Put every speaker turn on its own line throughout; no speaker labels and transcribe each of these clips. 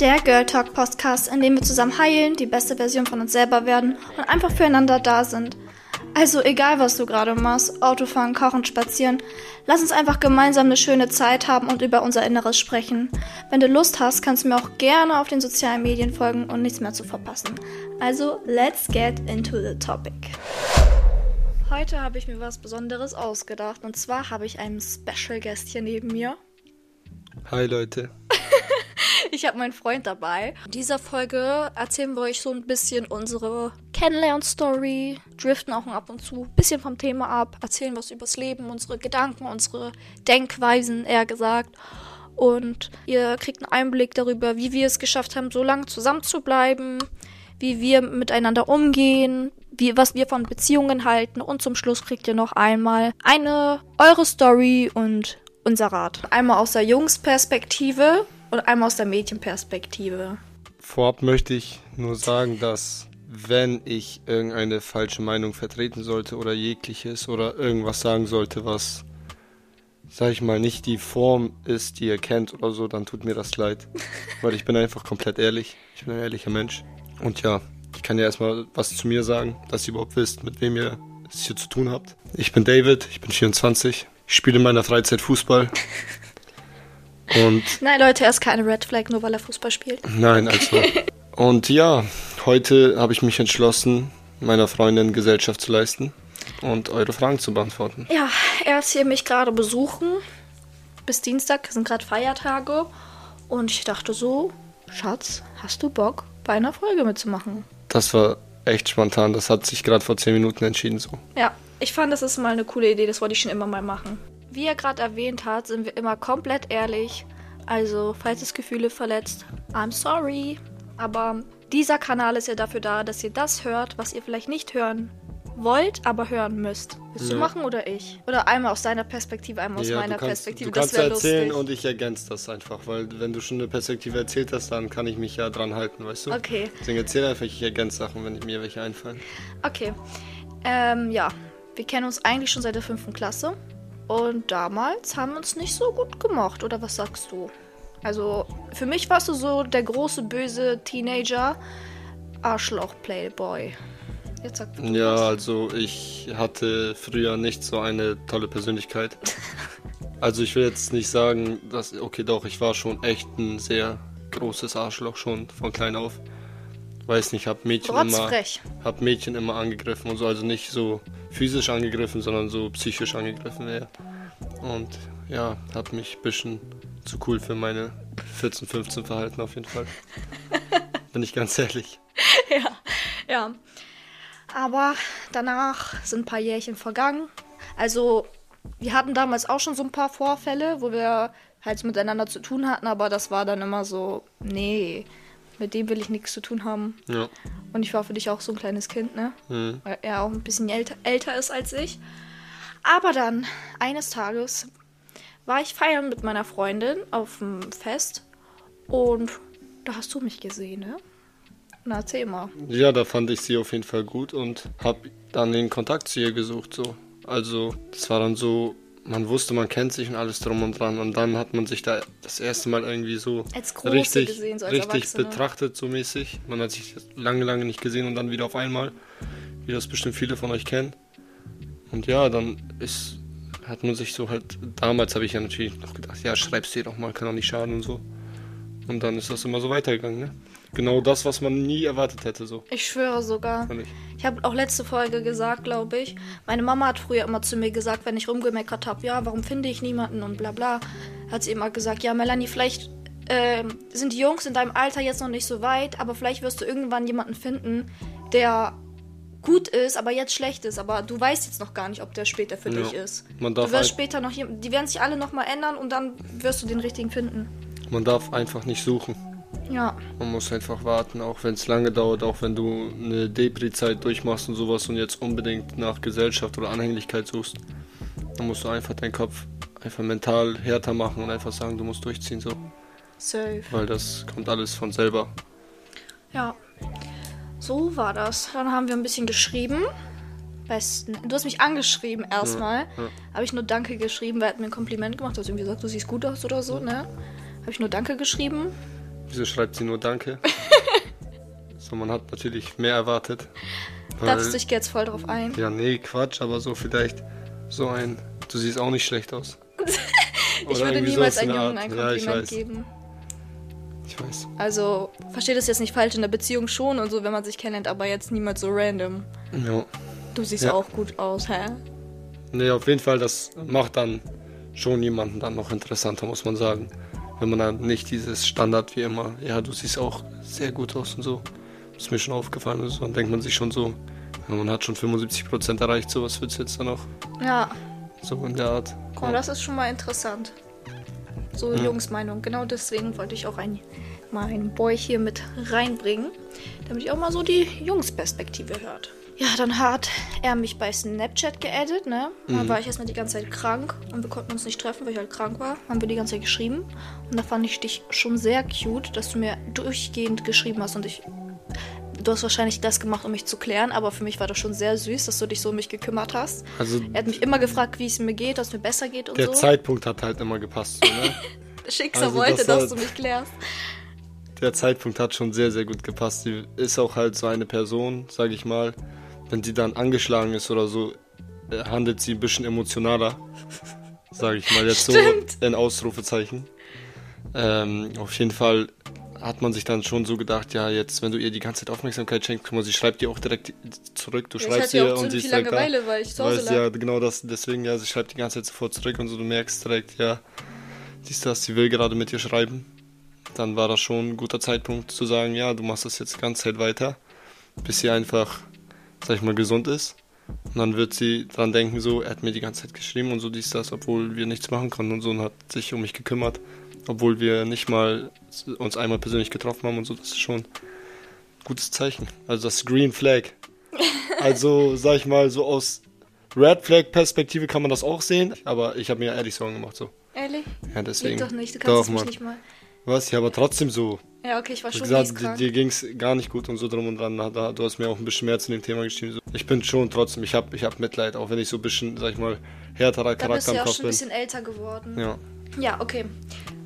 Der Girl Talk Podcast, in dem wir zusammen heilen, die beste Version von uns selber werden und einfach füreinander da sind. Also egal, was du gerade machst, Autofahren, Kochen, Spazieren, lass uns einfach gemeinsam eine schöne Zeit haben und über unser Inneres sprechen. Wenn du Lust hast, kannst du mir auch gerne auf den sozialen Medien folgen und nichts mehr zu verpassen. Also, let's get into the topic. Heute habe ich mir was Besonderes ausgedacht und zwar habe ich einen Special Guest hier neben mir.
Hi Leute.
Ich habe meinen Freund dabei. In dieser Folge erzählen wir euch so ein bisschen unsere Kennenlern-Story, driften auch ab und zu ein bisschen vom Thema ab, erzählen was übers Leben, unsere Gedanken, unsere Denkweisen, eher gesagt. Und ihr kriegt einen Einblick darüber, wie wir es geschafft haben, so lange zusammen zu bleiben, wie wir miteinander umgehen, wie, was wir von Beziehungen halten. Und zum Schluss kriegt ihr noch einmal eine eure Story und unser Rat. Einmal aus der Jungsperspektive und einmal aus der Mädchenperspektive.
Vorab möchte ich nur sagen, dass wenn ich irgendeine falsche Meinung vertreten sollte oder jegliches oder irgendwas sagen sollte, was, sag ich mal, nicht die Form ist, die ihr kennt oder so, dann tut mir das leid. Weil ich bin einfach komplett ehrlich. Ich bin ein ehrlicher Mensch. Und ja, ich kann ja erstmal was zu mir sagen, dass ihr überhaupt wisst, mit wem ihr es hier zu tun habt. Ich bin David, ich bin 24. Ich spiele in meiner Freizeit Fußball. Und
Nein, Leute, er ist keine Red Flag, nur weil er Fußball spielt.
Nein, also. Und ja, heute habe ich mich entschlossen, meiner Freundin Gesellschaft zu leisten und eure Fragen zu beantworten.
Ja, er ist hier mich gerade besuchen. Bis Dienstag sind gerade Feiertage. Und ich dachte so, Schatz, hast du Bock, bei einer Folge mitzumachen?
Das war echt spontan. Das hat sich gerade vor 10 Minuten entschieden so.
Ja, ich fand, das ist mal eine coole Idee. Das wollte ich schon immer mal machen. Wie er gerade erwähnt hat, sind wir immer komplett ehrlich. Also, falls es Gefühle verletzt, I'm sorry. Aber dieser Kanal ist ja dafür da, dass ihr das hört, was ihr vielleicht nicht hören wollt, aber hören müsst. Willst du
Ja.
machen oder ich? Oder einmal aus deiner Perspektive, einmal aus
ja,
meiner
du kannst,
Perspektive.
du kannst
das
erzählen
lustig.
und ich ergänze das einfach, weil wenn du schon eine Perspektive erzählt hast, dann kann ich mich ja dran halten, weißt du?
Okay.
Deswegen erzähl einfach, ich ergänze Sachen, wenn mir welche einfallen.
Okay. Ähm, ja. Wir kennen uns eigentlich schon seit der fünften Klasse. Und damals haben wir uns nicht so gut gemocht. Oder was sagst du? Also, für mich warst du so der große, böse Teenager. Arschloch-Playboy. Jetzt sag du
Ja,
was.
also ich hatte früher nicht so eine tolle Persönlichkeit. Also ich will jetzt nicht sagen, dass, okay doch, ich war schon echt ein sehr großes Arschloch schon von klein auf. Weiß nicht, hab Mädchen immer, hab Mädchen immer angegriffen und so, also nicht so physisch angegriffen, sondern so psychisch angegriffen eher. Und ja, hab mich ein bisschen zu cool für meine 14, 15 verhalten auf jeden Fall. Bin ich ganz ehrlich.
ja, ja. Aber danach sind ein paar Jährchen vergangen. Also, wir hatten damals auch schon so ein paar Vorfälle, wo wir halt miteinander zu tun hatten, aber das war dann immer so, nee, mit dem will ich nichts zu tun haben.
Ja.
Und ich war für dich auch so ein kleines Kind, ne?
Mhm.
Weil er auch ein bisschen älter, älter ist als ich. Aber dann, eines Tages, war ich feiern mit meiner Freundin auf dem Fest und da hast du mich gesehen, ne? Na, erzähl mal.
Ja, da fand ich sie auf jeden Fall gut und hab dann den Kontakt zu ihr gesucht. So. Also, das war dann so, man wusste, man kennt sich und alles drum und dran. Und dann hat man sich da das erste Mal irgendwie so richtig,
gesehen, so
richtig betrachtet, so mäßig. Man hat sich lange, lange nicht gesehen und dann wieder auf einmal, wie das bestimmt viele von euch kennen. Und ja, dann ist, hat man sich so halt, damals habe ich ja natürlich noch gedacht, ja, schreib's dir doch mal, kann doch nicht schaden und so. Und dann ist das immer so weitergegangen, ne? Genau das, was man nie erwartet hätte, so.
Ich schwöre sogar.
Ich.
Ich habe auch letzte Folge gesagt, glaube ich. Meine Mama hat früher immer zu mir gesagt, wenn ich rumgemeckert habe, ja, warum finde ich niemanden und bla bla, hat sie immer gesagt, ja, Melanie, vielleicht ähm, sind die Jungs in deinem Alter jetzt noch nicht so weit, aber vielleicht wirst du irgendwann jemanden finden, der gut ist, aber jetzt schlecht ist. Aber du weißt jetzt noch gar nicht, ob der später für
Ja.
dich ist.
Man
Du
darf,
wirst
ein,
später noch hier, die werden sich alle noch mal ändern und dann wirst du den richtigen finden.
man darf einfach nicht suchen.
Ja,
Man muss einfach warten, auch wenn es lange dauert, auch wenn du eine Depri-Zeit durchmachst und sowas und jetzt unbedingt nach Gesellschaft oder Anhänglichkeit suchst. Dann musst du einfach deinen Kopf einfach mental härter machen und einfach sagen, du musst durchziehen, so.
safe.
Weil das kommt alles von selber.
Ja, so war das. Dann haben wir ein bisschen geschrieben. besten. Du hast mich angeschrieben erstmal.
ja.
Habe ich nur Danke geschrieben, weil er hat mir ein Kompliment gemacht. Du hast irgendwie gesagt, du siehst gut aus oder so, ne? Habe ich nur Danke geschrieben.
Wieso schreibt sie nur Danke? so, man hat natürlich mehr erwartet.
Dachtest du,
Weil,
ich gehe jetzt voll drauf ein.
ja, nee, Quatsch, aber so vielleicht so ein. Du siehst auch nicht schlecht aus.
ich
Oder
würde niemals einem Jungen ein
Art. Ja, ich
Kompliment geben.
Ich weiß.
Also, verstehe das jetzt nicht falsch, in der Beziehung schon und so, wenn man sich kennenlernt, aber jetzt niemals so random.
Ja.
Du siehst
Ja.
auch gut aus, hä?
Nee, auf jeden Fall, das macht dann schon jemanden dann noch interessanter, muss man sagen. Wenn man dann nicht dieses Standard wie immer, ja, du siehst auch sehr gut aus und so. Ist mir schon aufgefallen. Also, dann denkt man sich schon so, ja, man hat schon 75% erreicht, so was wird's jetzt dann noch?
Ja,
So in der Art.
guck mal, das ist schon mal interessant. So
Ja.
Jungsmeinung. Genau deswegen wollte ich auch ein, mal einen Boy hier mit reinbringen, damit ihr auch mal so die Jungsperspektive hört. Ja, dann hat er mich bei Snapchat geaddet, ne? Dann war ich erstmal die ganze Zeit krank und wir konnten uns nicht treffen, weil ich halt krank war. Haben wir die ganze Zeit geschrieben. Und da fand ich dich schon sehr cute, dass du mir durchgehend geschrieben hast und ich. Du hast wahrscheinlich das gemacht, um mich zu klären, aber für mich war das schon sehr süß, dass du dich so um mich gekümmert hast.
Also
Er hat mich immer gefragt, wie es mir geht, dass es mir besser geht und
der
so.
Zeitpunkt hat halt immer gepasst. So, ne?
Schicksal
Also
wollte,
das
dass
hat-
du mich klärst.
der Zeitpunkt hat schon sehr, sehr gut gepasst. Sie ist auch halt so eine Person, sage ich mal, wenn sie dann angeschlagen ist oder so, äh, handelt sie ein bisschen emotionaler. Sage ich mal jetzt
Stimmt.
so in Ausrufezeichen. Ähm, auf jeden Fall hat man sich dann schon so gedacht, ja, jetzt, wenn du ihr die ganze Zeit Aufmerksamkeit schenkst, guck mal, sie schreibt dir auch direkt zurück, du
ich
schreibst ihr und sie ist direkt da.
Langeweile, weil ich zu
Weißt, ja, genau das, deswegen, ja, sie schreibt die ganze Zeit sofort zurück und so, du merkst direkt, ja, siehst du das, sie will gerade mit dir schreiben. Dann war das schon ein guter Zeitpunkt zu sagen, ja, du machst das jetzt die ganze Zeit weiter, bis sie einfach, sag ich mal, gesund ist. Und dann wird sie dran denken, so, er hat mir die ganze Zeit geschrieben und so dies, das, obwohl wir nichts machen konnten und so und hat sich um mich gekümmert, obwohl wir nicht mal uns einmal persönlich getroffen haben und so, das ist schon ein gutes Zeichen. Also das Green Flag. Also, sag ich mal, so aus Red Flag Perspektive kann man das auch sehen, aber ich habe mir ehrlich Sorgen gemacht, so.
Ehrlich?
Ja, deswegen.
Geht doch nicht, du
Doch,
kannst mich
Mann.
nicht mal.
Was? Ja, aber trotzdem so.
Ja, okay, ich war schon
gesagt,
krank.
dir ging's gar nicht gut und so drum und dran. Da- du hast mir auch ein bisschen mehr zu dem Thema geschrieben. Ich bin schon trotzdem, ich habe ich hab Mitleid, auch wenn ich so ein bisschen, sag ich mal, härterer
Da bist
Charakter
du
im
ja auch schon ein
bin.
bisschen älter geworden.
Ja.
Ja, okay.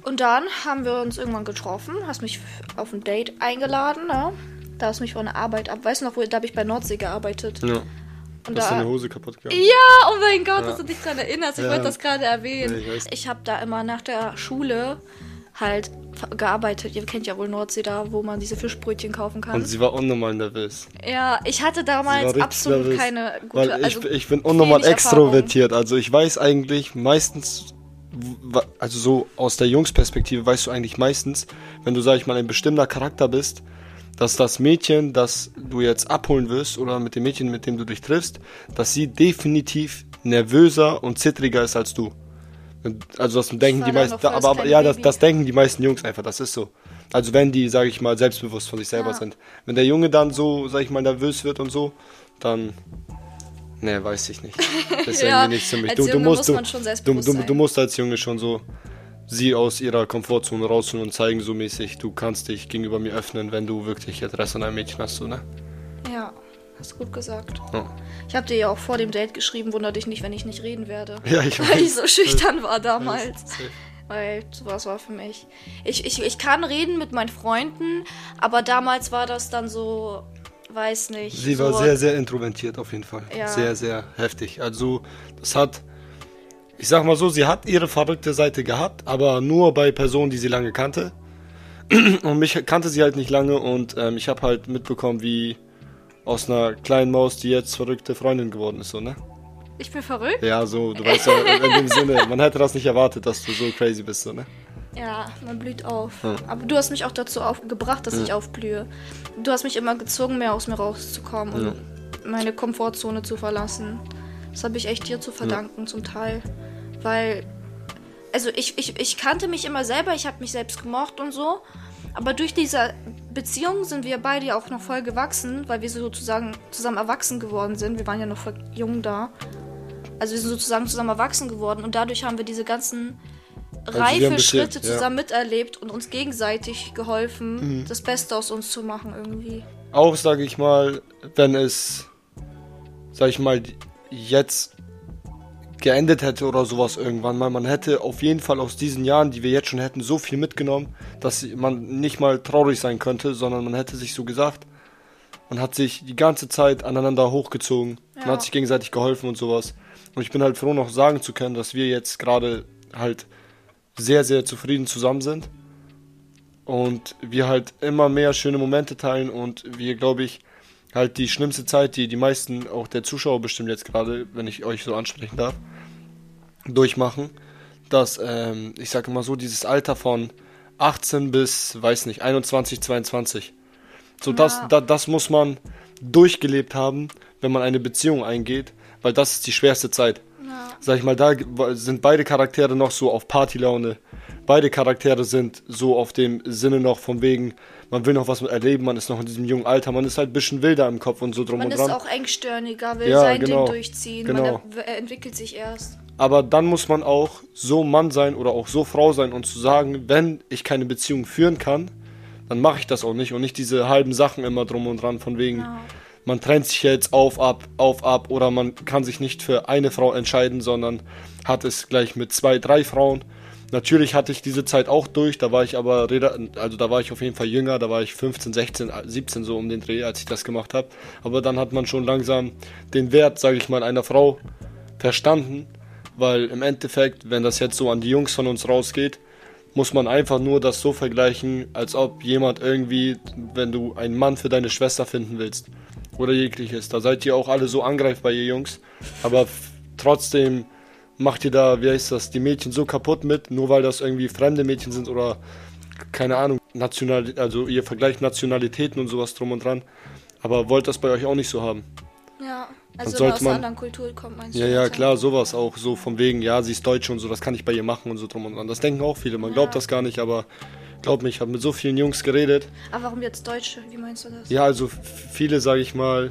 Und dann haben wir uns irgendwann getroffen, hast mich auf ein Date eingeladen, ne? Da hast du mich von der Arbeit ab. Weißt du noch, wo da habe ich bei Nordsee gearbeitet?
ja.
Und
Hast
da,
deine Hose kaputt gegangen?
Ja, oh mein Gott,
Ja.
dass du dich daran erinnerst. Ich
Ja.
wollte das gerade erwähnen.
Ja, ich
ich habe da immer nach der Schule halt gearbeitet. Ihr kennt ja wohl Nordsee da, wo man diese Fischbrötchen kaufen kann.
Und sie war unnormal nervös.
ja, ich hatte damals absolut
nervös,
keine gute
Weil ich,
also
ich bin unnormal
wenig Erfahrung.
extrovertiert. Also ich weiß eigentlich meistens, also so aus der Jungsperspektive weißt du eigentlich meistens, wenn du, sag ich mal, ein bestimmter Charakter bist, dass das Mädchen, das du jetzt abholen wirst oder mit dem Mädchen, mit dem du dich triffst, dass sie definitiv nervöser und zittriger ist als du. Also das denken die
da
meisten,
das
aber, aber ja, das, das denken die meisten Jungs einfach, das ist so. Also wenn die, sage ich mal, selbstbewusst von sich selber
Ja.
sind. Wenn der Junge dann so, sag ich mal, nervös wird und so, dann, ne, weiß ich nicht. Das ist
Ja,
irgendwie nicht
als
Du, du, musst,
muss
du, du,
selbstbewusst
du,
sein.
du musst als Junge schon so sie aus ihrer Komfortzone rausholen und zeigen so mäßig, du kannst dich gegenüber mir öffnen, wenn du wirklich Interesse an einem Mädchen hast, so, ne?
Hast du gut gesagt.
Ja,
Ich habe dir ja auch vor dem Date geschrieben, wunder dich nicht, wenn ich nicht reden werde.
ja ich
Weil ich so schüchtern war damals. Weil sowas war für mich. Ich, ich, ich kann reden mit meinen Freunden, aber damals war das dann so, weiß nicht.
Sie
so,
war sehr, sehr introvertiert auf jeden Fall.
Ja.
Sehr, sehr heftig. Also, das hat, ich sag mal so, sie hat ihre verrückte Seite gehabt, aber nur bei Personen, die sie lange kannte. Und mich kannte sie halt nicht lange und ähm, ich habe halt mitbekommen, wie aus einer kleinen Maus, die jetzt verrückte Freundin geworden ist, so, ne?
Ich bin verrückt?
Ja, so, du weißt ja, in dem Sinne, man hätte das nicht erwartet, dass du so crazy bist, so, ne?
Ja, man blüht auf.
Ja.
Aber du hast mich auch dazu aufgebracht, dass ich aufblühe. Du hast mich immer gezwungen, mehr aus mir rauszukommen und meine Komfortzone zu verlassen. Das habe ich echt dir zu verdanken zum Teil. Weil, also ich, ich, ich kannte mich immer selber, ich habe mich selbst gemocht und so. Aber durch diese Beziehung sind wir beide ja auch noch voll gewachsen, weil wir sozusagen zusammen erwachsen geworden sind. Wir waren ja noch voll jung da. Also wir sind sozusagen zusammen erwachsen geworden und dadurch haben wir diese ganzen
Also
reife Schritte
jetzt, ja.
zusammen miterlebt und uns gegenseitig geholfen,
Mhm.
das Beste aus uns zu machen irgendwie.
Auch, sage ich mal, wenn es, sag ich mal, jetzt geendet hätte oder sowas irgendwann mal. Man hätte auf jeden Fall aus diesen Jahren, die wir jetzt schon hätten, so viel mitgenommen, dass man nicht mal traurig sein könnte, sondern man hätte sich so gesagt, man hat sich die ganze Zeit aneinander hochgezogen, ja. man hat sich gegenseitig geholfen und sowas. Und ich bin halt froh, noch sagen zu können, dass wir jetzt gerade halt sehr, sehr zufrieden zusammen sind. Und wir halt immer mehr schöne Momente teilen und wir, glaube ich, halt die schlimmste Zeit, die die meisten, auch der Zuschauer bestimmt jetzt gerade, wenn ich euch so ansprechen darf, durchmachen, dass, ähm, ich sage immer so, dieses Alter von 18 bis, weiß nicht, 21, 22. So, ja. das, da, das muss man durchgelebt haben, wenn man eine Beziehung eingeht, weil das ist die schwerste Zeit. Ja. Sag ich mal, da sind beide Charaktere noch so auf Partylaune. Beide Charaktere sind so auf dem Sinne noch von wegen, man will noch was erleben, man ist noch in diesem jungen Alter, man ist halt ein bisschen wilder im Kopf und so drum
man
und dran.
Man ist auch engstirniger, will ja, sein genau, Ding durchziehen, genau. man entwickelt sich erst.
Aber dann muss man auch so Mann sein oder auch so Frau sein und zu sagen, wenn ich keine Beziehung führen kann, dann mache ich das auch nicht und nicht diese halben Sachen immer drum und dran von wegen, ja. man trennt sich jetzt auf, ab, auf, ab oder man kann sich nicht für eine Frau entscheiden, sondern hat es gleich mit zwei, drei Frauen Natürlich hatte ich diese Zeit auch durch, da war ich aber, also da war ich auf jeden Fall jünger, da war ich 15, 16, 17 so um den Dreh, als ich das gemacht habe. Aber dann hat man schon langsam den Wert, sage ich mal, einer Frau verstanden, weil im Endeffekt, wenn das jetzt so an die Jungs von uns rausgeht, muss man einfach nur das so vergleichen, als ob jemand irgendwie, wenn du einen Mann für deine Schwester finden willst oder jegliches, da seid ihr auch alle so angreifbar, ihr Jungs, aber trotzdem macht ihr da, wie heißt das, die Mädchen so kaputt mit, nur weil das irgendwie fremde Mädchen sind oder keine Ahnung, national, also ihr vergleicht Nationalitäten und sowas drum und dran. Aber wollt das bei euch auch nicht so haben?
Ja, also man aus man, einer anderen Kultur kommt,
meinst du? Ja, ja, klar, sowas auch, so von wegen, ja, sie ist Deutsche und so, das kann ich bei ihr machen und so drum und dran. Das denken auch viele, man ja. glaubt das gar nicht, aber glaub mich, ich habe mit so vielen Jungs geredet.
Aber warum jetzt Deutsche? Wie meinst du das?
Ja, also viele, sage ich mal,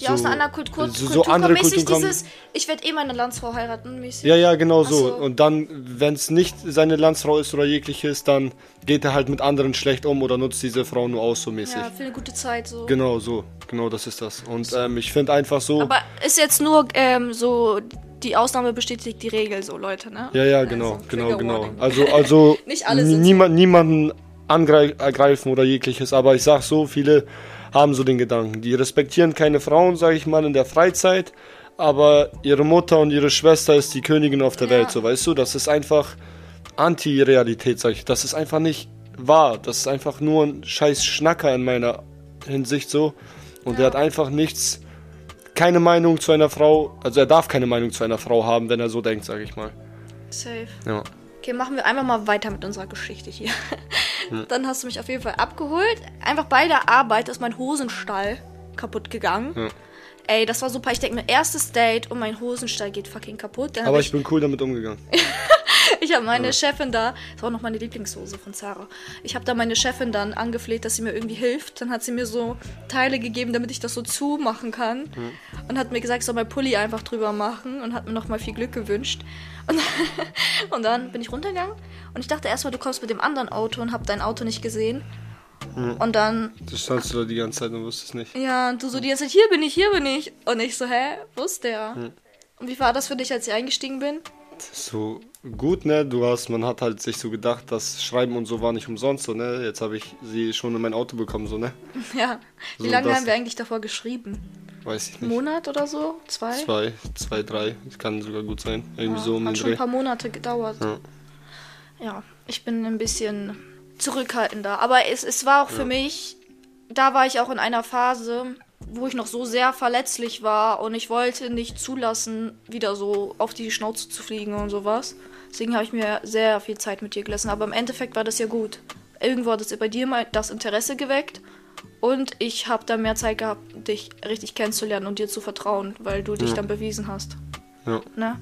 die so, aus einer anderen Kultur, so, so Kultur andere Kulturen kommen. dieses, ich werde eh meine Landsfrau heiraten mäßig.
Ja, ja, genau so. so. Und dann, wenn es nicht seine Landsfrau ist oder jegliches, dann geht er halt mit anderen schlecht um oder nutzt diese Frau nur aus so mäßig. Ja,
für eine gute Zeit so.
Genau so, genau das ist das. Und ähm, ich finde einfach so.
Aber ist jetzt nur ähm, so die Ausnahme bestätigt die Regel, so Leute, ne?
Ja, ja, genau, also, genau, genau. Also, also niemand, niemanden angreifen oder jegliches, aber ich sag so, viele haben so den Gedanken. Die respektieren keine Frauen, sage ich mal, in der Freizeit, aber ihre Mutter und ihre Schwester ist die Königin auf der ja. Welt, so weißt du? Das ist einfach Anti-Realität, sag ich. Das ist einfach nicht wahr. Das ist einfach nur ein scheiß Schnacker in meiner Hinsicht so. Und ja. er hat einfach nichts, keine Meinung zu einer Frau, also er darf keine Meinung zu einer Frau haben, wenn er so denkt, sag ich mal.
Safe.
Ja.
Okay, machen wir einfach mal weiter mit unserer Geschichte hier. Hm. Dann hast du mich auf jeden Fall abgeholt. Einfach bei der Arbeit ist mein Hosenstall kaputt gegangen. Hm. Ey, das war super. Ich denke mir, erstes Date und mein Hosenstall geht fucking kaputt.
Dann Aber ich, ich bin cool damit umgegangen.
ich habe meine ja. Chefin da, das war auch noch meine Lieblingshose von Sarah. Ich habe da meine Chefin dann angefleht, dass sie mir irgendwie hilft. Dann hat sie mir so Teile gegeben, damit ich das so zumachen kann. Mhm. Und hat mir gesagt, ich soll mein Pulli einfach drüber machen und hat mir nochmal viel Glück gewünscht. Und, und dann bin ich runtergegangen und ich dachte erstmal, du kommst mit dem anderen Auto und hab dein Auto nicht gesehen. Mhm. Und dann.
Du standst da die ganze Zeit und wusstest nicht.
Ja, und du so die ganze Zeit, hier bin ich, hier bin ich. Und ich so, hä, wo ist der? Mhm. Und wie war das für dich, als ich eingestiegen bin?
So gut, ne? Du hast, man hat halt sich so gedacht, das Schreiben und so war nicht umsonst, so, ne? Jetzt habe ich sie schon in mein Auto bekommen, so, ne?
Ja. Wie so, lange haben wir eigentlich davor geschrieben?
Weiß ich nicht.
Monat oder so? Zwei?
Zwei, zwei, drei. Das kann sogar gut sein. Irgendwie ja, so
um hat schon Dreh. ein paar Monate gedauert. Ja. ja, ich bin ein bisschen zurückhaltender. Aber es, es war auch für ja. mich, da war ich auch in einer Phase, wo ich noch so sehr verletzlich war und ich wollte nicht zulassen, wieder so auf die Schnauze zu fliegen und sowas. Deswegen habe ich mir sehr viel Zeit mit dir gelassen. Aber im Endeffekt war das ja gut. Irgendwo hat es bei dir mal das Interesse geweckt und ich habe da mehr Zeit gehabt, dich richtig kennenzulernen und dir zu vertrauen, weil du dich ja. dann bewiesen hast.
Ja.
Ne?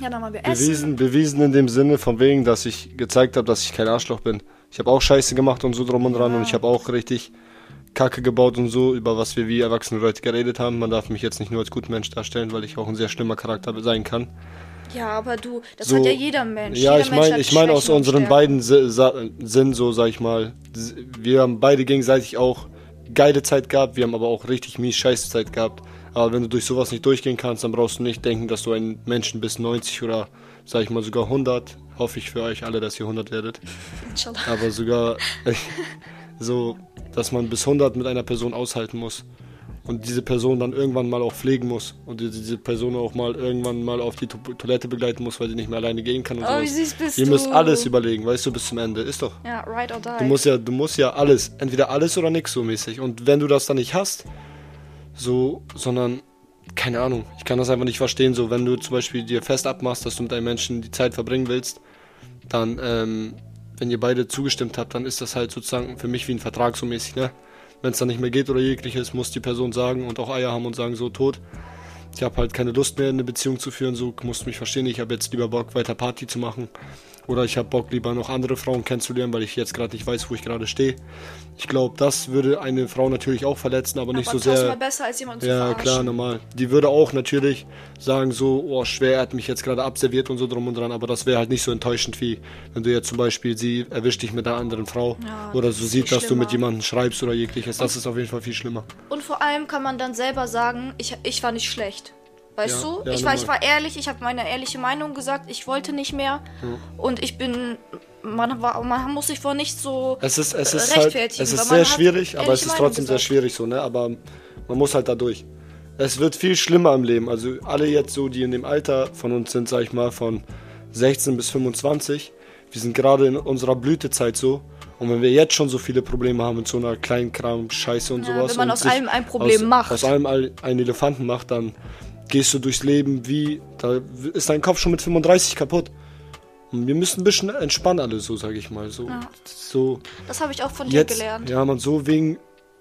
Ja, dann mal wir
bewiesen, essen. Bewiesen in dem Sinne von wegen, dass ich gezeigt habe, dass ich kein Arschloch bin. Ich habe auch Scheiße gemacht und so drum und dran ja. und ich habe auch richtig Kacke gebaut und so, über was wir wie erwachsene Leute geredet haben. Man darf mich jetzt nicht nur als guten Mensch darstellen, weil ich auch ein sehr schlimmer Charakter sein kann.
Ja, aber du, das so, hat ja jeder Mensch.
Ja,
jeder
ich meine, ich meine aus unseren beiden Sinn so, sag ich mal, wir haben beide gegenseitig auch geile Zeit gehabt, wir haben aber auch richtig mies scheiße Zeit gehabt. Aber wenn du durch sowas nicht durchgehen kannst, dann brauchst du nicht denken, dass du einen Menschen bis 90 oder, sag ich mal, sogar 100, hoffe ich für euch alle, dass ihr 100 werdet.
Inshallah.
Aber sogar so, dass man bis 100 mit einer Person aushalten muss und diese Person dann irgendwann mal auch pflegen muss und die- diese Person auch mal irgendwann mal auf die To- Toilette begleiten muss, weil sie nicht mehr alleine gehen kann und
Oh, wie
sowas.
süß bist
Ihr
du.
müsst alles überlegen, weißt du, bis zum Ende. Ist doch.
Ja, right or die.
Du musst ja, du musst ja alles, entweder alles oder nix so mäßig. Und wenn du das dann nicht hast, so, sondern, keine Ahnung, ich kann das einfach nicht verstehen, so, wenn du zum Beispiel dir fest abmachst, dass du mit einem Menschen die Zeit verbringen willst, dann, ähm, wenn ihr beide zugestimmt habt, dann ist das halt sozusagen für mich wie ein Vertrag so mäßig, ne? Wenn es dann nicht mehr geht oder jegliches, muss die Person sagen und auch Eier haben und sagen, so tot. Ich habe halt keine Lust mehr, eine Beziehung zu führen, so musst du mich verstehen. Ich habe jetzt lieber Bock, weiter Party zu machen. Oder ich habe Bock, lieber noch andere Frauen kennenzulernen, weil ich jetzt gerade nicht weiß, wo ich gerade stehe. Ich glaube, das würde eine Frau natürlich auch verletzen, aber nicht
aber
so
tausendmal
sehr.
besser, als jemanden zu
Ja,
verarschen.
klar, normal. Die würde auch natürlich sagen so, oh, schwer, er hat mich jetzt gerade abserviert und so drum und dran, aber das wäre halt nicht so enttäuschend wie, wenn du jetzt zum Beispiel, sie erwischt dich mit einer anderen Frau
Ja,
oder so sieht, dass du mit
schlimmer.
jemandem schreibst oder jegliches. Das ist auf jeden Fall viel schlimmer.
Und vor allem kann man dann selber sagen, ich, ich war nicht schlecht. Weißt
Ja,
du?
ja,
ich, war, ich war ehrlich, ich habe meine ehrliche Meinung gesagt, ich wollte nicht mehr. Und ich bin. Man, war, man muss sich vor nicht so.
Es ist, es ist, halt,
rechtfertigen,
es
weil
ist sehr schwierig, aber es ist
Meinung
trotzdem sehr
gesagt.
schwierig so, ne? Aber man muss halt da durch. Es wird viel schlimmer im Leben. Also alle jetzt so, die in dem Alter von uns sind, sag ich mal, von 16 bis 25, wir sind gerade in unserer Blütezeit so. Und wenn wir jetzt schon so viele Probleme haben mit so einer kleinen Kram, Scheiße und
Ja,
sowas.
wenn man aus allem ein Problem
aus,
macht.
Aus allem all- einen Elefanten macht, dann gehst du durchs Leben wie, da ist dein Kopf schon mit 35 kaputt. Und wir müssen ein bisschen entspannen alle, so sage ich mal. So,
Ja.
so
Das habe ich auch von dir
jetzt,
gelernt.
ja, man, so wegen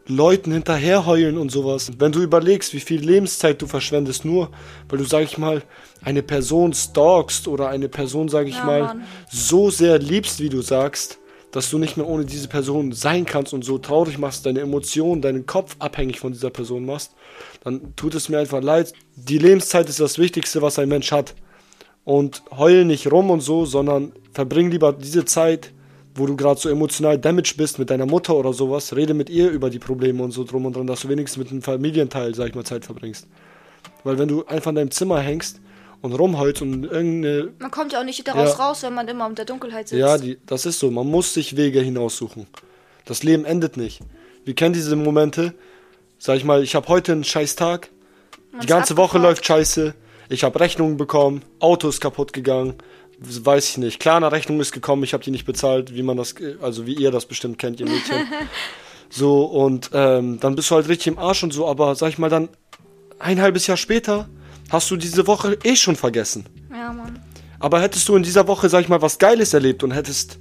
Leuten hinterherheulen und sowas. Wenn du überlegst, wie viel Lebenszeit du verschwendest, nur weil du, sag ich mal, eine Person stalkst oder eine Person, sag ich
Ja,
mal,
Mann.
so sehr liebst, wie du sagst, dass du nicht mehr ohne diese Person sein kannst und so traurig machst, deine Emotionen, deinen Kopf abhängig von dieser Person machst, dann tut es mir einfach leid. Die Lebenszeit ist das Wichtigste, was ein Mensch hat. Und heul nicht rum und so, sondern verbring lieber diese Zeit, wo du gerade so emotional damaged bist mit deiner Mutter oder sowas. Rede mit ihr über die Probleme und so drum und dran, dass du wenigstens mit einem Familienteil, sag ich mal, Zeit verbringst. Weil wenn du einfach in deinem Zimmer hängst und rumheulst und irgendeine
Man kommt ja auch nicht daraus
Ja.
raus, wenn man immer in der Dunkelheit sitzt.
ja, die, das ist so. Man muss sich Wege hinaussuchen. Das Leben endet nicht. Wir kennen diese Momente. Sag ich mal, ich habe heute einen scheiß Tag.
Man
Die ganze Woche läuft scheiße. Ich habe Rechnungen bekommen. Auto ist kaputt gegangen. Weiß ich nicht. Klarna Rechnung ist gekommen. Ich habe die nicht bezahlt, wie man das, also wie ihr das bestimmt kennt, ihr Mädchen. so und ähm, dann bist du halt richtig im Arsch und so. Aber sag ich mal, dann ein halbes Jahr später hast du diese Woche eh schon vergessen.
Ja, Mann.
Aber hättest du in dieser Woche, sag ich mal, was Geiles erlebt und hättest,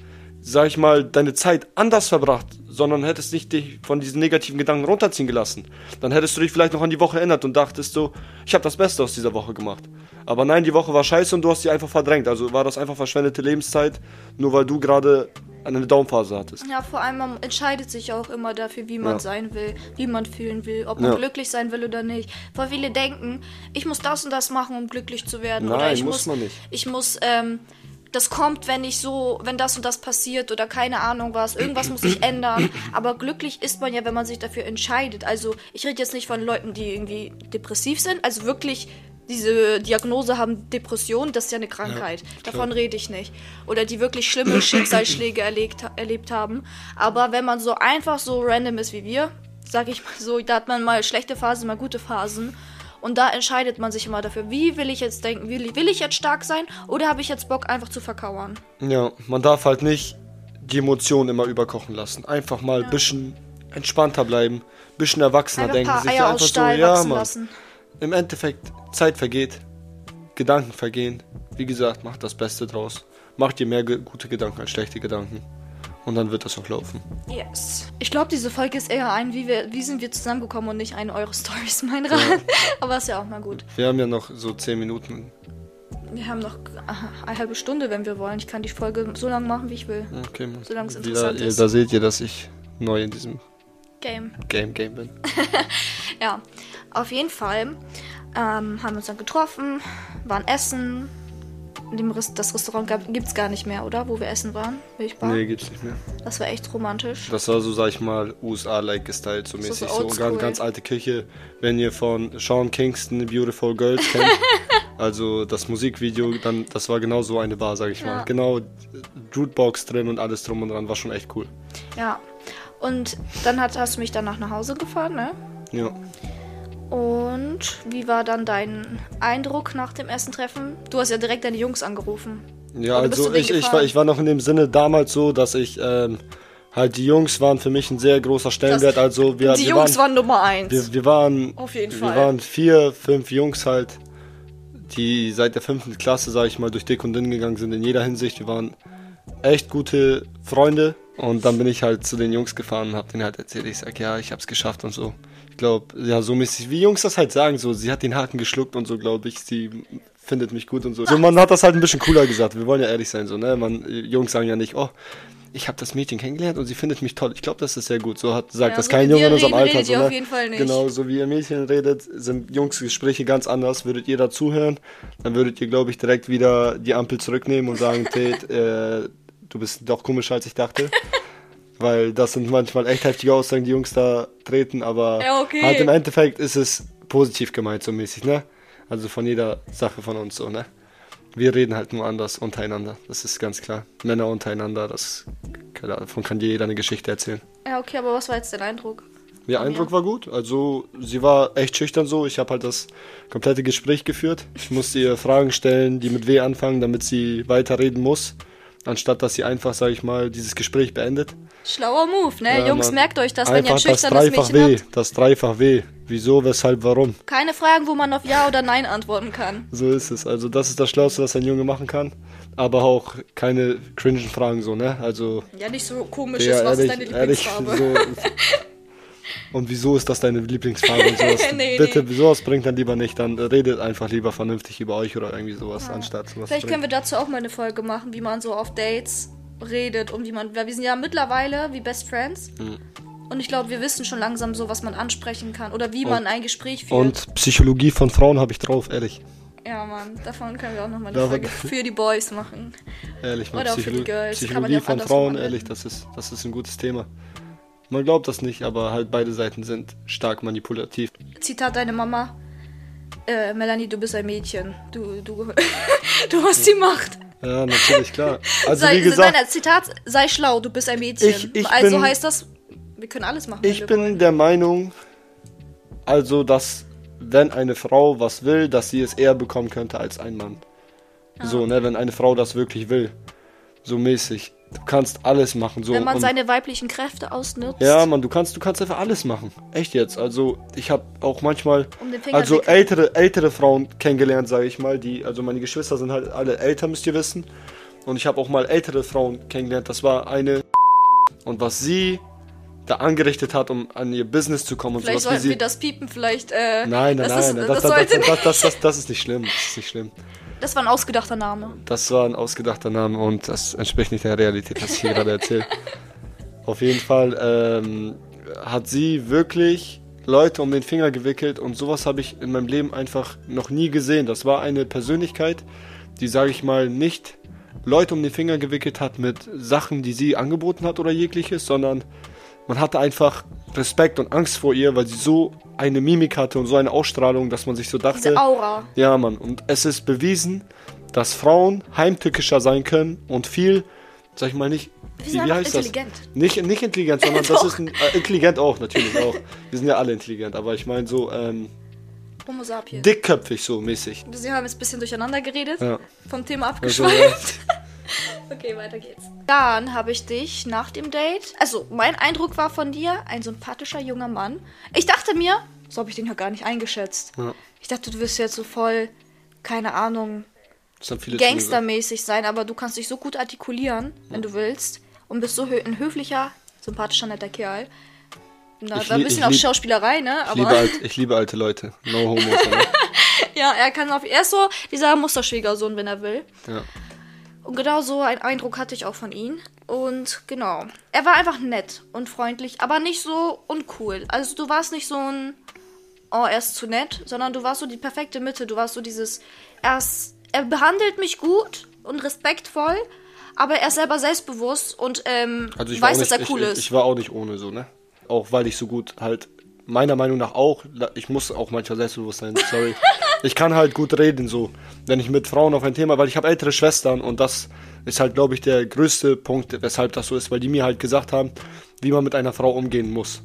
sag ich mal, deine Zeit anders verbracht, sondern hättest nicht dich von diesen negativen Gedanken runterziehen gelassen, dann hättest du dich vielleicht noch an die Woche erinnert und dachtest so, ich habe das Beste aus dieser Woche gemacht. Aber nein, die Woche war scheiße und du hast sie einfach verdrängt. Also war das einfach verschwendete Lebenszeit, nur weil du gerade eine Downphase hattest.
Ja, vor allem, man entscheidet sich auch immer dafür, wie man
Ja.
sein will, wie man fühlen will, ob man
Ja.
glücklich sein will oder nicht. Weil viele denken, ich muss das und das machen, um glücklich zu werden. oder
Nein,
ich
muss
muss,
man nicht.
Ich muss, ähm, das kommt, wenn ich so, wenn das und das passiert oder keine Ahnung was, irgendwas muss sich ändern. Aber glücklich ist man ja, wenn man sich dafür entscheidet. Also ich rede jetzt nicht von Leuten, die irgendwie depressiv sind, also wirklich diese Diagnose haben Depression, das ist ja eine Krankheit. Davon rede ich nicht. Oder die wirklich schlimme Schicksalsschläge erlebt, erlebt haben. Aber wenn man so einfach so random ist wie wir, sag ich mal so, da hat man mal schlechte Phasen, mal gute Phasen. Und da entscheidet man sich immer dafür, wie will ich jetzt denken, will, will ich jetzt stark sein oder habe ich jetzt Bock einfach zu verkauern?
Ja, man darf halt nicht die Emotionen immer überkochen lassen. Einfach mal ein bisschen entspannter bleiben, ein bisschen erwachsener
Einfach ein
denken.
paar
sich
Eier
einfach
aus Stahl wachsen lassen.
Im Endeffekt, Zeit vergeht, Gedanken vergehen. Wie gesagt, macht das Beste draus. Macht dir mehr gute Gedanken als schlechte Gedanken. Und dann wird das auch laufen.
Yes. Ich glaube, diese Folge ist eher ein, wie, wir, wie sind wir zusammengekommen und nicht ein eure Stories, mein Rat. Aber ist ja auch mal gut.
Wir haben ja noch so 10 Minuten.
Wir haben noch aha, eine halbe Stunde, wenn wir wollen. Ich kann die Folge so lange machen, wie ich will.
Okay,
Solange es interessant
ihr-
ist.
Da seht ihr, dass ich neu in diesem
Game.
Game Game bin.
Ja, auf jeden Fall ähm, haben wir uns dann getroffen, waren essen, das Restaurant gibt es gar nicht mehr, oder? Wo wir essen waren, Milchbar.
Nee, gibt's nicht mehr.
Das war echt romantisch.
Das war so, sag ich mal, USA-like gestylt, so mäßig.
so
So, ganz, ganz alte Küche. Wenn ihr von Sean Kingston Beautiful Girls kennt, also das Musikvideo, dann das war genau so eine Bar, sag ich
Ja.
mal. Genau, Jukebox drin und alles drum und dran, war schon echt cool.
Ja. Und dann hat, hast du mich danach nach Hause gefahren, ne?
Ja.
Und wie war dann dein Eindruck nach dem ersten Treffen? Du hast ja direkt deine Jungs angerufen.
Ja,
Oder
also ich, ich, war, ich war noch in dem Sinne damals so, dass ich ähm, halt die Jungs waren für mich ein sehr großer Stellenwert. Also wir,
Die
wir
Jungs
waren,
waren Nummer eins.
wir, wir waren
Auf jeden
wir
Fall.
waren vier, fünf Jungs halt, die seit der fünften Klasse, sag ich mal, durch dick und dünn gegangen sind in jeder Hinsicht. Wir waren echt gute Freunde und dann bin ich halt zu den Jungs gefahren und hab denen halt erzählt, ich sag, ja, ich hab's geschafft und so. Ich glaube, ja, so mäßig, wie Jungs das halt sagen, so, sie hat den Haken geschluckt und so, glaube ich, sie findet mich gut und so. So, man hat das halt ein bisschen cooler gesagt, wir wollen ja ehrlich sein, so, ne, man, Jungs sagen ja nicht, oh, ich habe das Mädchen kennengelernt und sie findet mich toll. Ich glaube, das ist sehr gut. So hat sagt
Ja,
das kein Junge in unserem
reden,
Alter.
redet
So, ne?
auf jeden Fall nicht.
Genau, so wie ihr Mädchen redet, sind Jungsgespräche ganz anders. Würdet ihr da zuhören, dann würdet ihr, glaube ich, direkt wieder die Ampel zurücknehmen und sagen, Tate, äh, du bist doch komischer, als ich dachte. Weil das sind manchmal echt heftige Aussagen, die Jungs da treten, aber
Ja, okay.
halt im Endeffekt ist es positiv gemeint, so mäßig, ne? Also von jeder Sache von uns so, ne? Wir reden halt nur anders untereinander, das ist ganz klar. Männer untereinander, das davon kann dir jeder eine Geschichte erzählen.
Ja, okay, aber was war jetzt dein Eindruck?
Der
Von
Eindruck war gut. Also sie war echt schüchtern so. Ich habe halt das komplette Gespräch geführt. Ich musste ihr Fragen stellen, die mit W anfangen, damit sie weiterreden muss, anstatt dass sie einfach, sage ich mal, dieses Gespräch beendet.
Schlauer Move, ne?
Ja,
Jungs, merkt euch das, wenn ihr ein schüchternes
dreifach
Mädchen
W,
habt.
das dreifach W. Wieso, weshalb, warum?
Keine Fragen, wo man auf Ja oder Nein antworten kann.
So ist es. Also das ist das Schlauste, was ein Junge machen kann. Aber auch keine cringen Fragen so, ne? Also
Ja, nicht so komisches, was ist
ehrlich,
deine
ehrlich,
Lieblingsfarbe?
so, und wieso ist das deine Lieblingsfarbe und sowas?
Nee,
Bitte,
nee.
sowas bringt dann lieber nicht. Dann redet einfach lieber vernünftig über euch oder irgendwie sowas, anstatt sowas
Vielleicht können wir dazu auch mal eine Folge machen, wie man so auf Dates redet und wie man. Weil wir sind ja mittlerweile wie Best Friends.
Mhm.
Und ich glaube, wir wissen schon langsam so, was man ansprechen kann oder wie man ein Gespräch führt.
Und Psychologie von Frauen habe ich drauf, ehrlich.
ja, Mann, davon können wir auch nochmal eine Folge für die Boys machen.
Ehrlich, man,
Oder auch für die
Psycholo-
Girls, ja
Psychologie
auch
von Frauen,
anwenden.
ehrlich, das ist, das ist ein gutes Thema. Man glaubt das nicht, aber halt beide Seiten sind stark manipulativ.
Zitat deine Mama. Äh, Melanie, du bist ein Mädchen. Du, du, du hast die Macht.
Ja, natürlich, klar. Also
sei,
wie gesagt,
nein, Zitat, sei schlau, du bist ein Mädchen.
Ich- ich
also
bin-
heißt das, wir können alles machen.
Ich bin
wollen.
der Meinung, also, dass wenn eine Frau was will, dass sie es eher bekommen könnte als ein Mann. So, ne, wenn eine Frau das wirklich will. So mäßig. Du kannst alles machen. So,
Wenn man seine weiblichen Kräfte ausnutzt.
ja, Mann, du kannst, du kannst einfach alles machen. Echt jetzt. Also, ich habe auch manchmal,
Um
also ältere, ältere Frauen kennengelernt, sage ich mal. Die, also meine Geschwister sind halt alle älter, müsst ihr wissen. Und ich habe auch mal ältere Frauen kennengelernt. Das war eine und was sie da angerichtet hat, um an ihr Business zu kommen und
Vielleicht
sowas. Wie
sollten wir
sie,
das piepen, vielleicht. Äh,
nein, nein,
das
nein,
ist-
nein,
das
das, das, das, das, das ist nicht schlimm. Das ist nicht schlimm.
Das war ein ausgedachter Name.
Das war ein ausgedachter Name und das entspricht nicht der Realität, was ich hier gerade erzähle. Auf jeden Fall ähm, hat sie wirklich Leute um den Finger gewickelt und sowas habe ich in meinem Leben einfach noch nie gesehen. Das war eine Persönlichkeit, die, sage ich mal, nicht Leute um den Finger gewickelt hat mit Sachen, die sie angeboten hat oder jegliches, sondern man hatte einfach Respekt und Angst vor ihr, weil sie so eine Mimik hatte und so eine Ausstrahlung, dass man sich so dachte.
Diese Aura.
Ja, Mann. Und es ist bewiesen, dass Frauen heimtückischer sein können und viel, sag ich mal nicht, wie, wie heißt
intelligent.
das? Nicht, nicht intelligent, sondern das ist ein, äh, intelligent auch, natürlich auch. Wir sind ja alle intelligent, aber ich meine so ähm,
Homo sapiens.
dickköpfig so mäßig.
Sie haben jetzt ein bisschen durcheinander geredet.
Ja.
Vom Thema
Also,
abgeschweift. okay, weiter geht's. Dann habe ich dich nach dem Date. Also, mein Eindruck war von dir ein sympathischer junger Mann. Ich dachte mir, so habe ich den ja gar nicht eingeschätzt.
Ja.
Ich dachte, du wirst jetzt so voll, keine Ahnung, gangstermäßig sein, aber du kannst dich so gut artikulieren, wenn du willst. Und bist so hö ein höflicher, sympathischer, netter Kerl. Na,
Ich
da ein bisschen
ich
auf
lieb-
Schauspielerei, ne?
Ich
Aber
liebe, alt, ich liebe alte Leute. No homo. sondern-
ja, er kann auf. Er ist so dieser Musterschwiegersohn, wenn er will.
ja.
Und genau so einen Eindruck hatte ich auch von ihm. Und genau. Er war einfach nett und freundlich, aber nicht so uncool. Also du warst nicht so ein, oh, er ist zu nett, sondern du warst so die perfekte Mitte. Du warst so dieses, er ist er behandelt mich gut und respektvoll, aber er ist selber selbstbewusst und ähm,
Also
weiß,
auch
dass
nicht,
er cool
ich,
ist.
Ich war auch nicht ohne so, ne? Auch weil ich so gut halt, meiner Meinung nach auch, ich muss auch manchmal selbstbewusst sein, sorry. ich kann halt gut reden so, wenn ich mit Frauen auf ein Thema, weil ich habe ältere Schwestern und das ist halt, glaube ich, der größte Punkt, weshalb das so ist, weil die mir halt gesagt haben, wie man mit einer Frau umgehen muss.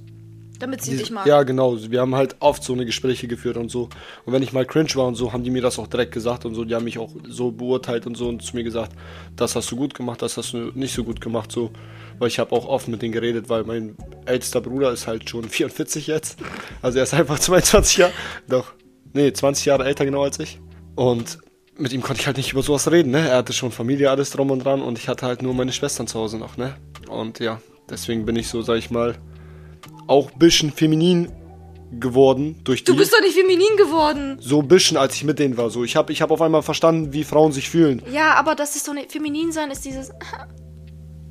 damit sie
Die-
dich mag.
Ja, genau. Wir haben halt oft so eine Gespräche geführt und so. Und wenn ich mal cringe war und so, haben die mir das auch direkt gesagt und so. Die haben mich auch so beurteilt und so und zu mir gesagt, das hast du gut gemacht, das hast du nicht so gut gemacht, so. Weil ich habe auch oft mit denen geredet, weil mein ältester Bruder ist halt schon 44 jetzt. Also er ist einfach 22 Jahre, doch, nee, 20 Jahre älter genau als ich. Und mit ihm konnte ich halt nicht über sowas reden, ne? Er hatte schon Familie, alles drum und dran und ich hatte halt nur meine Schwestern zu Hause noch, ne? Und ja, deswegen bin ich so, sag ich mal, auch ein bisschen feminin geworden durch die.
Du bist doch nicht feminin geworden.
so ein bisschen, als ich mit denen war. So, ich habe ich hab auf einmal verstanden, wie Frauen sich fühlen.
Ja, aber das ist doch nicht. Feminin sein ist dieses.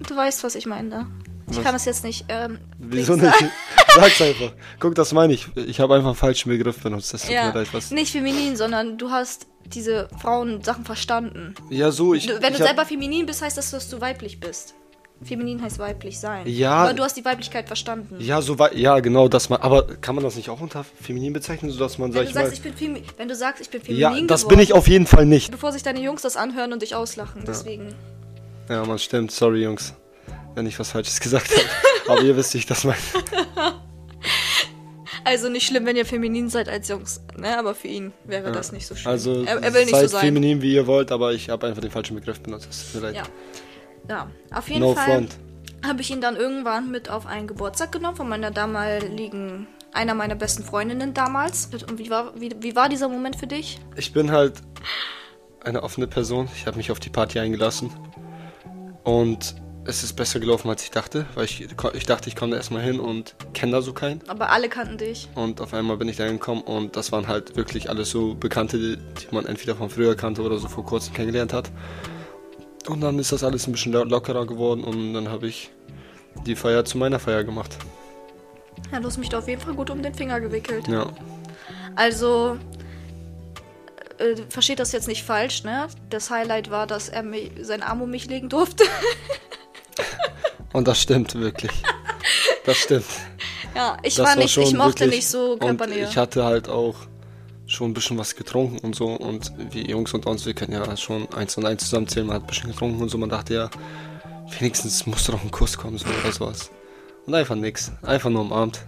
Du weißt, was ich meine. Ich
Was?
kann das jetzt nicht. Ähm,
Wieso nicht? Sag's einfach. Guck, das meine ich. Ich habe einfach einen falschen Begriff benutzt. Das tut
Ja,
mir leid. Was.
nicht feminin, sondern du hast diese Frauen-Sachen verstanden.
Ja, so, ich.
Wenn
ich
du selber feminin bist, heißt das, dass du weiblich bist. Feminin heißt weiblich sein.
Ja.
Aber du hast die Weiblichkeit verstanden.
Ja, so ja, genau, das man. Aber kann man das nicht auch unter feminin bezeichnen, so dass man, sag
wenn, du
ich mal.
sagst, ich bin femi wenn du sagst, ich bin feminin
Ja, das
geworden,
bin ich auf jeden Fall nicht.
Bevor sich deine Jungs das anhören und dich auslachen, deswegen.
Ja, man stimmt. Sorry, Jungs, wenn ich was Falsches gesagt habe. Aber ihr wisst, wie ich das meine.
Also nicht schlimm, wenn ihr feminin seid als Jungs, ne? Aber für ihn wäre das nicht so schlimm.
Also,
er, er will nicht
seid
so sein.
feminin, wie ihr wollt, aber ich habe einfach den falschen Begriff benutzt. Es tut mir leid.
Ja. Ja, auf jeden
No
Fall habe ich ihn dann irgendwann mit auf einen Geburtstag genommen von meiner damaligen, einer meiner besten Freundinnen damals. Und wie war, wie, wie war dieser Moment für dich?
Ich bin halt eine offene Person. Ich habe mich auf die Party eingelassen. Und es ist besser gelaufen, als ich dachte. Weil ich, ich dachte, ich komme da erstmal hin und kenne da so keinen.
Aber alle kannten dich.
Und auf einmal bin ich da hingekommen und das waren halt wirklich alles so Bekannte, die man entweder von früher kannte oder so vor kurzem kennengelernt hat. Und dann ist das alles ein bisschen lo- lockerer geworden und dann habe ich die Feier zu meiner Feier gemacht.
Ja, du hast mich da auf jeden Fall gut um den Finger gewickelt.
Ja.
Also, äh, versteht das jetzt nicht falsch, ne? Das Highlight war, dass er mich, seinen Arm um mich legen durfte.
Und das stimmt wirklich. Das stimmt.
ja, ich
Das
war nicht, ich
schon
mochte
wirklich-
nicht so
Und
Körpernähe.
ich hatte halt auch schon ein bisschen was getrunken und so. Und wie Jungs und uns, wir können ja schon eins und eins zusammenzählen. Man hat ein bisschen getrunken und so. Man dachte ja, wenigstens muss doch ein Kuss kommen, so oder sowas. Und einfach nix. Einfach nur umarmt.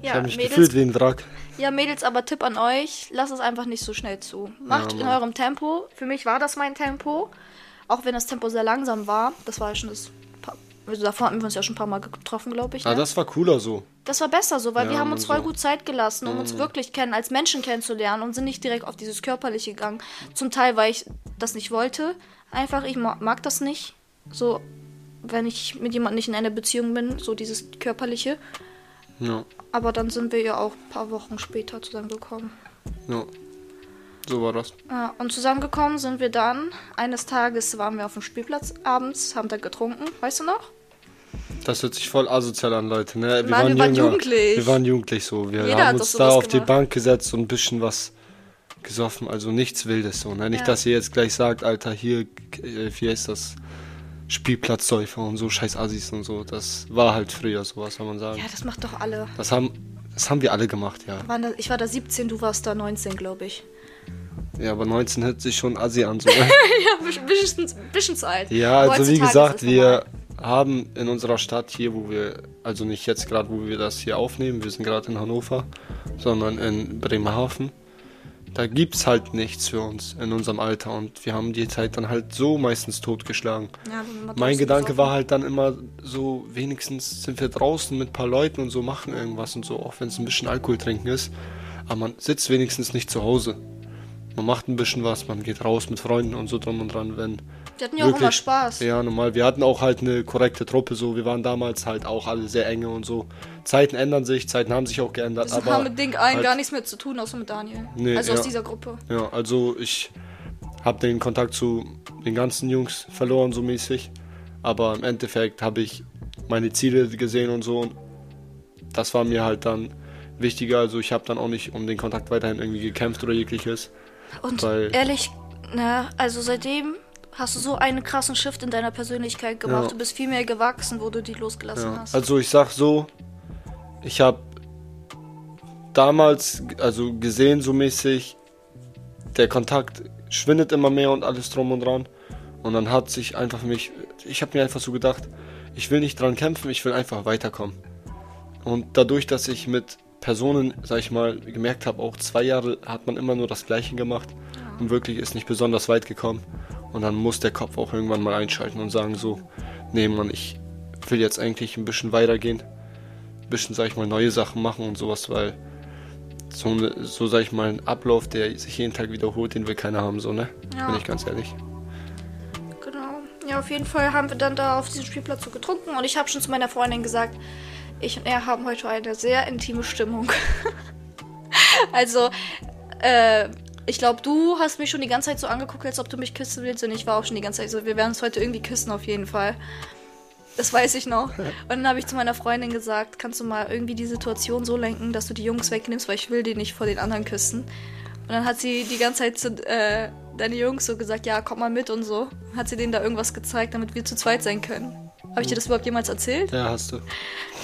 ich
ja,
habe mich
Mädels,
gefühlt wie ein Wrack.
ja, Mädels, aber Tipp an euch, lasst es einfach nicht so schnell zu. Macht
Ja,
in eurem Tempo. Für mich war das mein Tempo. Auch wenn das Tempo sehr langsam war. Das war ja schon das. Also davor hatten wir uns ja schon ein paar Mal getroffen, glaube ich. Ne?
Ah, das war cooler so.
Das war besser so, weil
Ja,
wir haben uns voll
so-
gut Zeit gelassen, um uns wirklich kennen, als Menschen kennenzulernen und sind nicht direkt auf dieses Körperliche gegangen. Zum Teil, weil ich das nicht wollte. Einfach, ich ma- mag das nicht. So, wenn ich mit jemandem nicht in einer Beziehung bin, so dieses Körperliche.
Ja,
Aber dann sind wir ja auch ein paar Wochen später zusammengekommen.
ja. So war das.
Ja, und zusammengekommen sind wir dann. Eines Tages waren wir auf dem Spielplatz abends, haben da getrunken, weißt du noch?
Das hört sich voll asozial an, Leute. Ne? Wir,
Nein, wir waren
jünger.
jugendlich.
Wir waren jugendlich so. Wir
Jeder
haben uns
sowas
da auf die
gemacht.
Bank gesetzt und ein bisschen was gesoffen. Also nichts Wildes so. Ne? Nicht,
Ja.
dass ihr jetzt gleich sagt, Alter, hier, äh, wie heißt das? Spielplatzsäufer und so, scheiß Assis und so. Das war halt früher so, was soll man sagen.
Ja, das macht doch alle.
Das haben, das haben wir alle gemacht, ja.
Waren ich war da 17, du warst da 19, glaube ich.
Ja, aber 19 hört sich schon Assi an. So. ne?
Ja, bisschen, bisschen, zu alt.
Ja, also wie
ist
gesagt,
es
wir. Haben in unserer Stadt hier, wo wir, also nicht jetzt gerade, wo wir das hier aufnehmen, wir sind gerade in Hannover, sondern in Bremerhaven. Da gibt's halt nichts für uns in unserem Alter und wir haben die Zeit dann halt so meistens totgeschlagen.
Ja,
Mein Gedanke war halt dann immer so, wenigstens sind wir draußen mit ein paar Leuten und so machen irgendwas und so, auch wenn es ein bisschen Alkohol trinken ist. Aber man sitzt wenigstens nicht zu Hause. Man macht ein bisschen was, man geht raus mit Freunden und so drum und dran, wenn
Wir hatten ja auch immer Spaß.
ja, normal. Wir hatten auch halt eine korrekte Truppe, so. Wir waren damals halt auch alle sehr enge und so. Zeiten ändern sich, Zeiten haben sich auch geändert.
Wir
aber
haben mit Ding allen
halt,
gar nichts mehr zu tun, außer mit Daniel.
Nee,
also
ja.
aus dieser Gruppe.
Ja, also ich habe den Kontakt zu den ganzen Jungs verloren, so mäßig. Aber im Endeffekt habe ich meine Ziele gesehen und so. Und das war mir halt dann wichtiger. Also ich habe dann auch nicht um den Kontakt weiterhin irgendwie gekämpft oder jegliches.
Und
Weil-
ehrlich, Na, also seitdem hast du so einen krassen Shift in deiner Persönlichkeit gemacht.
Ja.
Du bist viel mehr gewachsen, wo du die losgelassen
Ja.
hast.
Also ich sag so, ich habe damals, also gesehen so mäßig, der Kontakt schwindet immer mehr und alles drum und dran. Und dann hat sich einfach für mich, ich habe mir einfach so gedacht, ich will nicht dran kämpfen, ich will einfach weiterkommen. Und dadurch, dass ich mit Personen, sag ich mal, gemerkt habe, auch zwei Jahre hat man immer nur das Gleiche gemacht und wirklich ist nicht besonders weit gekommen. Und dann muss der Kopf auch irgendwann mal einschalten und sagen so, nee Mann, ich will jetzt eigentlich ein bisschen weitergehen, ein bisschen, sag ich mal, neue Sachen machen und sowas, weil so, ne, so sag ich mal, ein Ablauf, der sich jeden Tag wiederholt, den will keiner haben, so, ne?
Ja.
Bin ich ganz ehrlich.
Genau. Ja, auf jeden Fall haben wir dann da auf diesem Spielplatz so getrunken und ich habe schon zu meiner Freundin gesagt, ich und er haben heute eine sehr intime Stimmung. also, äh, ich glaube, du hast mich schon die ganze Zeit so angeguckt, als ob du mich küssen willst und ich war auch schon die ganze Zeit so, wir werden uns heute irgendwie küssen auf jeden Fall. Das weiß ich noch. Und dann habe ich zu meiner Freundin gesagt, kannst du mal irgendwie die Situation so lenken, dass du die Jungs wegnimmst, weil ich will die nicht vor den anderen küssen. Und dann hat sie die ganze Zeit zu äh, deine Jungs so gesagt, ja, komm mal mit und so. Hat sie denen da irgendwas gezeigt, damit wir zu zweit sein können. Habe ich dir das überhaupt jemals erzählt?
Ja, hast du.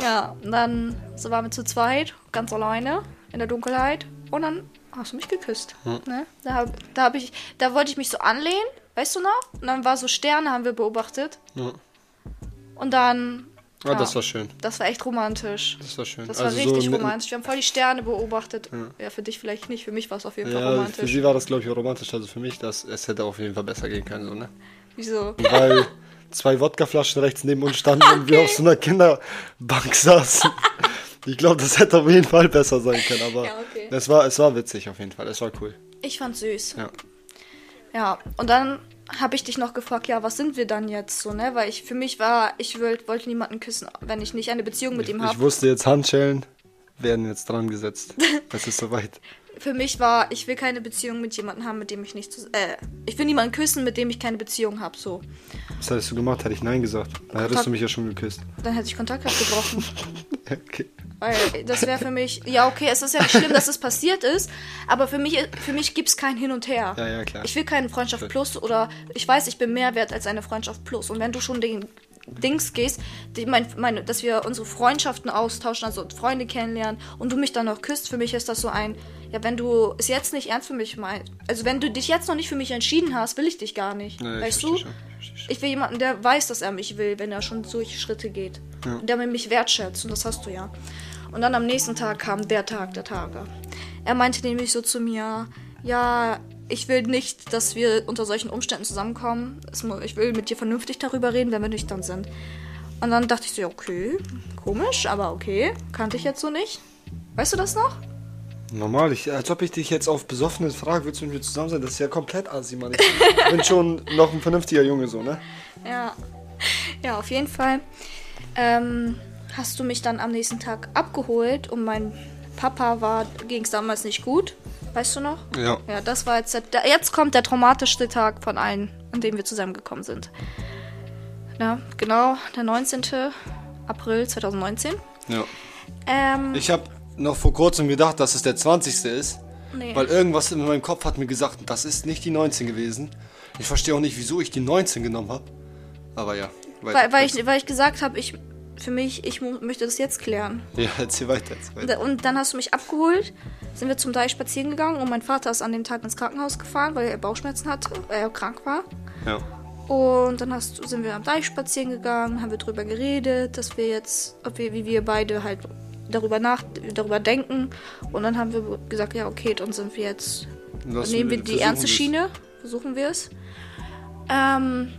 Ja, und dann so waren wir zu zweit, ganz alleine, in der Dunkelheit. Und dann hast du mich geküsst. Ne? Da, da, hab ich, da wollte ich mich so anlehnen, weißt du noch? Und dann war so Sterne, haben wir beobachtet.
Ja.
Und dann.
Ah, das war schön.
Das war echt romantisch.
Das war schön.
Das war
Also so
richtig
mitten-
romantisch. Wir haben voll die Sterne beobachtet. Ja. für dich vielleicht nicht, für mich war es auf jeden Fall
Ja, für
romantisch.
sie war das, glaube ich, romantisch. Also für mich, das, es hätte auf jeden Fall besser gehen können, so, ne?
Wieso?
Weil zwei Wodkaflaschen rechts neben uns standen und wir auf so einer Kinderbank saßen. Ich glaube, das hätte auf jeden Fall besser sein können, aber
Ja, okay.
es, war, es war witzig auf jeden Fall. Es war cool.
Ich fand's süß.
Ja.
Ja, und dann habe ich dich noch gefragt, ja, was sind wir dann jetzt so, ne? Weil ich für mich war, ich wollt, wollte niemanden küssen, wenn ich nicht eine Beziehung mit
Ich,
ihm
ich
habe.
wusste jetzt, Handschellen werden jetzt dran gesetzt. Es ist soweit.
Für mich war, ich will keine Beziehung mit jemandem haben, mit dem ich nicht, äh, ich will niemanden küssen, mit dem ich keine Beziehung habe, so.
Was hättest du gemacht? Hätte ich Nein gesagt. Da hättest
Kontakt-
du mich ja schon geküsst.
Dann hätte ich Kontakt abgebrochen.
Okay.
Weil das wäre für mich, ja, okay, es ist ja nicht schlimm, dass es passiert ist, aber für mich, für mich gibt es kein Hin und Her.
Ja, ja, klar.
Ich will keine Freundschaft plus oder ich weiß, ich bin mehr wert als eine Freundschaft plus. Und wenn du schon den Dings gehst, die, mein, meine, dass wir unsere Freundschaften austauschen, also Freunde kennenlernen und du mich dann noch küsst, für mich ist das so ein, ja, wenn du es jetzt nicht ernst für mich meinst, also wenn du dich jetzt noch nicht für mich entschieden hast, will ich dich gar nicht.
Ja, ich
weißt du?
schon, ich.
Ich will jemanden, der weiß, dass er mich will, wenn er schon solche Schritte geht. Und der mich wertschätzt. Und das hast du ja. Und dann am nächsten Tag kam der Tag der Tage. Er meinte nämlich so zu mir, ja, ich will nicht, dass wir unter solchen Umständen zusammenkommen. Ich will mit dir vernünftig darüber reden, wenn wir nüchtern sind. Und dann dachte ich so, okay, komisch, aber okay. Kannte ich jetzt so nicht. Weißt du das noch?
Normal, ich, als ob ich dich jetzt auf Besoffenes frage, willst du mit mir zusammen sein? Das ist ja komplett assi, Mann. Ich bin schon noch ein vernünftiger Junge, so, ne?
Ja. Ja, auf jeden Fall. Ähm, hast du mich dann am nächsten Tag abgeholt und mein Papa war, ging es damals nicht gut. Weißt du noch?
Ja.
Ja, das war jetzt, der, jetzt kommt der traumatischste Tag von allen, an dem wir zusammengekommen sind. Ja, genau, der 19. April 2019.
Ja.
Ähm,
Ich habe noch vor kurzem gedacht, dass es der 20. ist.
nee.
Weil irgendwas in meinem Kopf hat mir gesagt, das ist nicht die 19 gewesen. Ich verstehe auch nicht, wieso ich die 19 genommen habe. Aber ja. weiter.
weil, weil, ich, weil ich gesagt habe, ich, für mich, ich möchte das jetzt klären.
Ja, erzähl weiter. Erzähl weiter.
Und dann hast du mich abgeholt, sind wir zum Deich spazieren gegangen und mein Vater ist an dem Tag ins Krankenhaus gefahren, weil er Bauchschmerzen hatte, weil er krank war.
Ja.
Und dann hast, sind wir am Deich spazieren gegangen, haben wir drüber geredet, dass wir jetzt, ob wir, wie wir beide halt darüber nach, darüber denken. Und dann haben wir gesagt, ja, okay, dann sind wir jetzt,
Lass-
nehmen wir die ernste. Schiene, versuchen wir es. Ähm,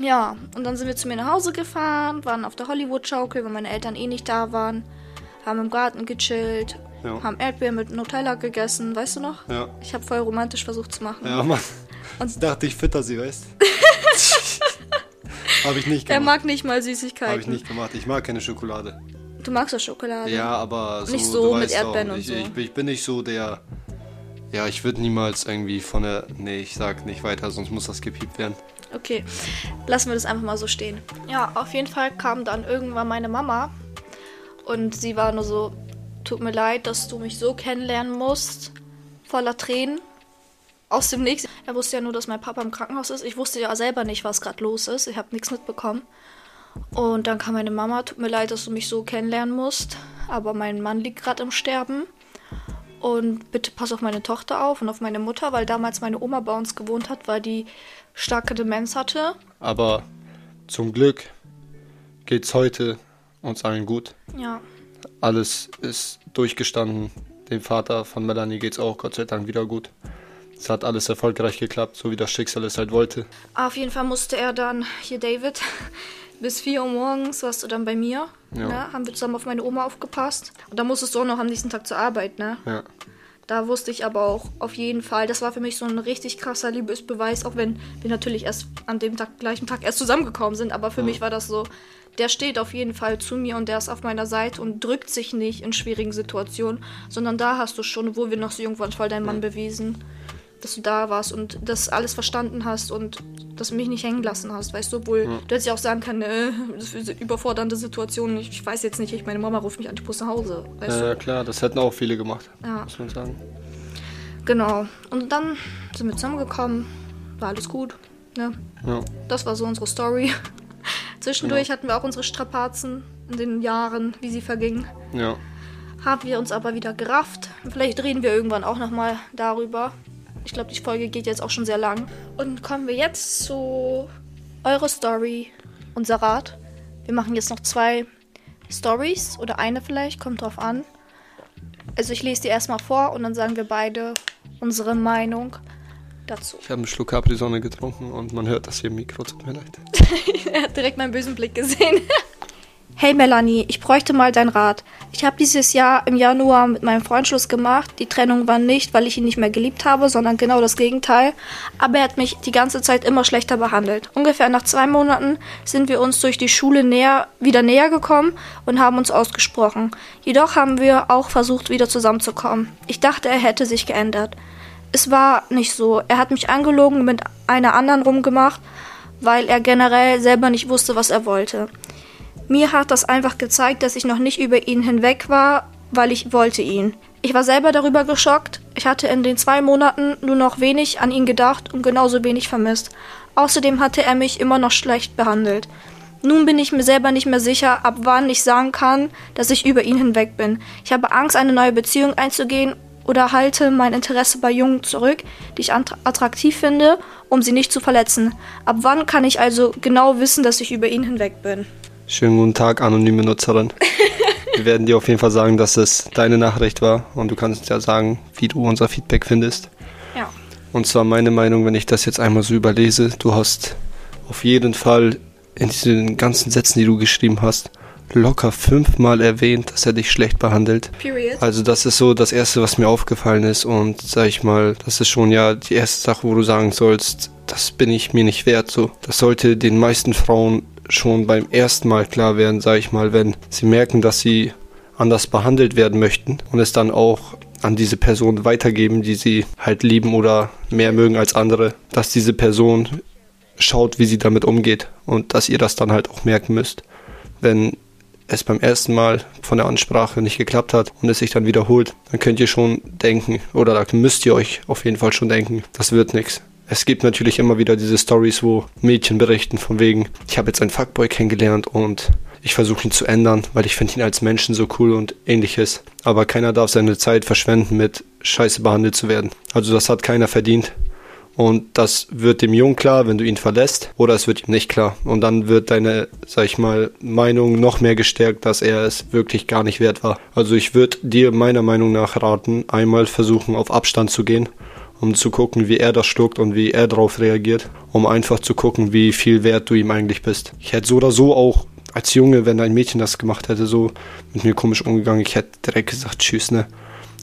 ja, und dann sind wir zu mir nach Hause gefahren, waren auf der Hollywood-Schaukel, weil meine Eltern eh nicht da waren, haben im Garten gechillt,
Ja.
haben Erdbeeren mit Nutella gegessen, weißt du noch?
Ja.
Ich habe voll romantisch versucht zu machen.
Ja, Mann.
Und-
Ich dachte, ich fütter sie, weißt Habe ich nicht
Er
gemacht.
mag nicht mal Süßigkeiten.
Habe ich nicht gemacht. Ich mag keine Schokolade.
Du magst doch Schokolade.
Ja, aber so,
Nicht so
du
mit Erdbeeren
auch,
und
ich,
so.
Ich, ich bin nicht so der. Ja, ich würde niemals irgendwie von der. Nee, ich sag nicht weiter, sonst muss das gepiept werden.
Okay, lassen wir das einfach mal so stehen. Ja, auf jeden Fall kam dann irgendwann meine Mama und sie war nur so, tut mir leid, dass du mich so kennenlernen musst, voller Tränen. aus dem Nichts. Er wusste ja nur, dass mein Papa im Krankenhaus ist. Ich wusste ja selber nicht, was gerade los ist. Ich habe nichts mitbekommen. Und dann kam meine Mama, tut mir leid, dass du mich so kennenlernen musst, aber mein Mann liegt gerade im Sterben. Und bitte pass auf meine Tochter auf und auf meine Mutter, weil damals meine Oma bei uns gewohnt hat, weil die starke Demenz hatte.
Aber zum Glück geht's heute uns allen gut.
Ja.
Alles ist durchgestanden. Dem Vater von Melanie geht's auch Gott sei Dank wieder gut. Es hat alles erfolgreich geklappt, so wie das Schicksal es halt wollte.
Auf jeden Fall musste er dann, hier David, bis 4 Uhr morgens warst du dann bei mir.
Ja.
Ne? Haben wir zusammen auf meine Oma aufgepasst. Und dann musstest du auch noch am nächsten Tag zur Arbeit, ne?
Ja.
Da wusste ich aber auch auf jeden Fall, das war für mich so ein richtig krasser Liebesbeweis, auch wenn wir natürlich erst an dem Tag, gleichen Tag erst zusammengekommen sind. Aber für
Ja.
mich war das so, der steht auf jeden Fall zu mir und der ist auf meiner Seite und drückt sich nicht in schwierigen Situationen, sondern da hast du schon, wo wir noch so jung waren, voll deinen Mann bewiesen, dass du da warst und das alles verstanden hast und dass du mich nicht hängen lassen hast, weißt du, obwohl du hättest ja auch sagen können, äh, das ist eine überfordernde Situation, ich, ich weiß jetzt nicht, ich, meine Mama ruft mich an, ich muss nach Hause, weißt
Ja,
du.
ja, klar, das hätten auch viele gemacht,
Ja.
muss man sagen.
Genau. Und dann sind wir zusammengekommen. War alles gut. Ne?
Ja.
Das war so unsere Story. Zwischendurch hatten wir auch unsere Strapazen in den Jahren, wie sie vergingen.
Ja.
Haben wir uns aber wieder gerafft. Vielleicht reden wir irgendwann auch nochmal darüber. Ich glaube, die Folge geht jetzt auch schon sehr lang. Und kommen wir jetzt zu eure Story, unser Rat. Wir machen jetzt noch zwei Stories oder eine vielleicht, kommt drauf an. Also ich lese die erstmal vor und dann sagen wir beide unsere Meinung dazu.
Ich habe einen Schluck Capri-Sonne getrunken und man hört das hier im Mikro, tut mir leid.
Er hat direkt meinen bösen Blick gesehen. Hey Melanie, ich bräuchte mal deinen Rat. Ich habe dieses Jahr im Januar mit meinem Freund Schluss gemacht. Die Trennung war nicht, weil ich ihn nicht mehr geliebt habe, sondern genau das Gegenteil. Aber er hat mich die ganze Zeit immer schlechter behandelt. Ungefähr nach zwei Monaten sind wir uns durch die Schule näher, wieder näher gekommen und haben uns ausgesprochen. Jedoch haben wir auch versucht, wieder zusammenzukommen. Ich dachte, er hätte sich geändert. Es war nicht so. Er hat mich angelogen und mit einer anderen rumgemacht, weil er generell selber nicht wusste, was er wollte. Mir hat das einfach gezeigt, dass ich noch nicht über ihn hinweg war, weil ich wollte ihn. Ich war selber darüber geschockt. Ich hatte in den zwei Monaten nur noch wenig an ihn gedacht und genauso wenig vermisst. Außerdem hatte er mich immer noch schlecht behandelt. Nun bin ich mir selber nicht mehr sicher, ab wann ich sagen kann, dass ich über ihn hinweg bin. Ich habe Angst, eine neue Beziehung einzugehen oder halte mein Interesse bei Jungen zurück, die ich attraktiv finde, um sie nicht zu verletzen. Ab wann kann ich also genau wissen, dass ich über ihn hinweg bin?
Schönen guten Tag, anonyme Nutzerin. Wir werden dir auf jeden Fall sagen, dass es deine Nachricht war und du kannst ja sagen, wie du unser Feedback findest.
Ja.
Und zwar meine Meinung, wenn ich das jetzt einmal so überlese, du hast auf jeden Fall in diesen ganzen Sätzen, die du geschrieben hast, locker fünfmal erwähnt, dass er dich schlecht behandelt.
Period.
Also das ist so das Erste, was mir aufgefallen ist und sag ich mal, das ist schon ja die erste Sache, wo du sagen sollst, das bin ich mir nicht wert. So, das sollte den meisten Frauen schon beim ersten Mal klar werden, sag ich mal, wenn sie merken, dass sie anders behandelt werden möchten und es dann auch an diese Person weitergeben, die sie halt lieben oder mehr mögen als andere, dass diese Person schaut, wie sie damit umgeht und dass ihr das dann halt auch merken müsst, wenn es beim ersten Mal von der Ansprache nicht geklappt hat und es sich dann wiederholt, dann könnt ihr schon denken, oder da müsst ihr euch auf jeden Fall schon denken, das wird nichts. Es gibt natürlich immer wieder diese Stories, wo Mädchen berichten von wegen, ich habe jetzt einen Fuckboy kennengelernt und ich versuche ihn zu ändern, weil ich finde ihn als Menschen so cool und ähnliches. Aber keiner darf seine Zeit verschwenden mit Scheiße behandelt zu werden. Also das hat keiner verdient. Und das wird dem Jungen klar, wenn du ihn verlässt, oder es wird ihm nicht klar. Und dann wird deine, sag ich mal, Meinung noch mehr gestärkt, dass er es wirklich gar nicht wert war. Also ich würde dir meiner Meinung nach raten, einmal versuchen, auf Abstand zu gehen, um zu gucken, wie er das schluckt und wie er darauf reagiert, um einfach zu gucken, wie viel wert du ihm eigentlich bist. Ich hätte so oder so auch als Junge, wenn ein Mädchen das gemacht hätte, so mit mir komisch umgegangen, ich hätte direkt gesagt, tschüss, ne?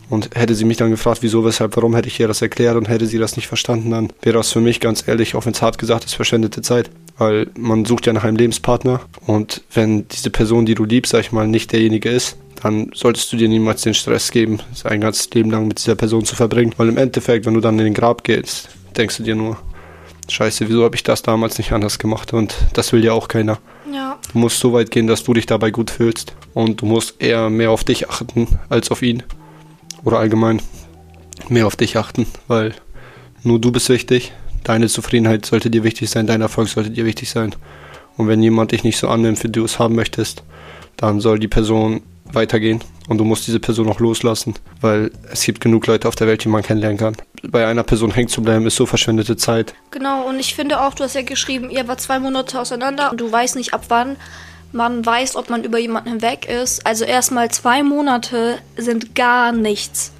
Und hätte sie mich dann gefragt, wieso, weshalb, warum, hätte ich ihr das erklärt und hätte sie das nicht verstanden, dann wäre das für mich ganz ehrlich, auch wenn es hart gesagt ist, verschwendete Zeit. Weil man sucht ja nach einem Lebenspartner und wenn diese Person, die du liebst, sag ich mal, nicht derjenige ist, dann solltest du dir niemals den Stress geben, sein ganzes Leben lang mit dieser Person zu verbringen. Weil im Endeffekt, wenn du dann in den Grab gehst, denkst du dir nur, scheiße, wieso habe ich das damals nicht anders gemacht? Und das will ja auch keiner.
Ja.
Du musst so weit gehen, dass du dich dabei gut fühlst. Und du musst eher mehr auf dich achten als auf ihn. Oder allgemein mehr auf dich achten, weil nur du bist wichtig. Deine Zufriedenheit sollte dir wichtig sein, dein Erfolg sollte dir wichtig sein. Und wenn jemand dich nicht so annimmt, wie du es haben möchtest, dann soll die Person weitergehen und du musst diese Person auch loslassen, weil es gibt genug Leute auf der Welt, die man kennenlernen kann. Bei einer Person hängen zu bleiben, ist so verschwendete Zeit.
Genau, und ich finde auch, du hast ja geschrieben, ihr war zwei Monate auseinander und du weißt nicht ab wann man weiß, ob man über jemanden hinweg ist. Also erstmal zwei Monate sind gar nichts.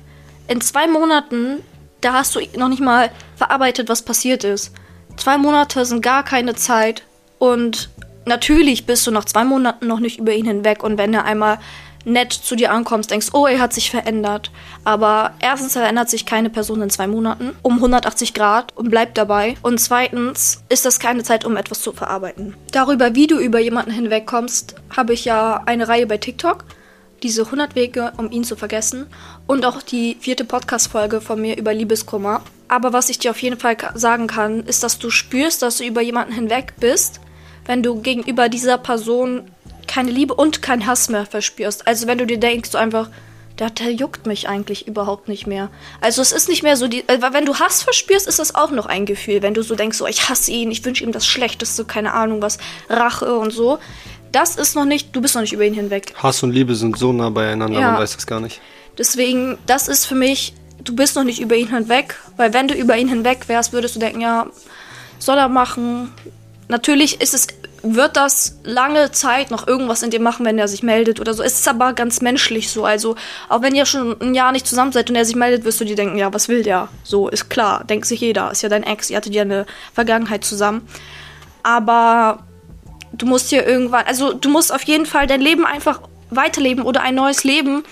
In zwei Monaten, da hast du noch nicht mal verarbeitet, was passiert ist. Zwei Monate sind gar keine Zeit und natürlich bist du nach zwei Monaten noch nicht über ihn hinweg und wenn er einmal nett zu dir ankommst, denkst, oh, er hat sich verändert. Aber erstens verändert sich keine Person in zwei Monaten um 180 Grad und bleibt dabei. Und zweitens ist das keine Zeit, um etwas zu verarbeiten. Darüber, wie du über jemanden hinwegkommst, habe ich ja eine Reihe bei TikTok. Diese 100 Wege, um ihn zu vergessen. Und auch die vierte Podcast-Folge von mir über Liebeskummer. Aber was ich dir auf jeden Fall sagen kann, ist, dass du spürst, dass du über jemanden hinweg bist, wenn du gegenüber dieser Person keine Liebe und keinen Hass mehr verspürst. Also wenn du dir denkst, so einfach, der, der juckt mich eigentlich überhaupt nicht mehr. Also es ist nicht mehr so die. Äh, wenn du Hass verspürst, ist das auch noch ein Gefühl. Wenn du so denkst, so ich hasse ihn, ich wünsche ihm das Schlechteste, keine Ahnung was, Rache und so. Das ist noch nicht, du bist noch nicht über ihn hinweg.
Hass und Liebe sind so nah beieinander, ja. man weiß das gar nicht.
Deswegen, das ist für mich, du bist noch nicht über ihn hinweg, weil wenn du über ihn hinweg wärst, würdest du denken, ja, soll er machen. Natürlich ist es wird das lange Zeit noch irgendwas in dir machen, wenn er sich meldet oder so. Es ist aber ganz menschlich so. Also, auch wenn ihr schon ein Jahr nicht zusammen seid und er sich meldet, wirst du dir denken, ja, was will der? So, ist klar, denkt sich jeder. Ist ja dein Ex, ihr hattet ja eine Vergangenheit zusammen. Aber du musst hier irgendwann, also du musst auf jeden Fall dein Leben einfach weiterleben oder ein neues Leben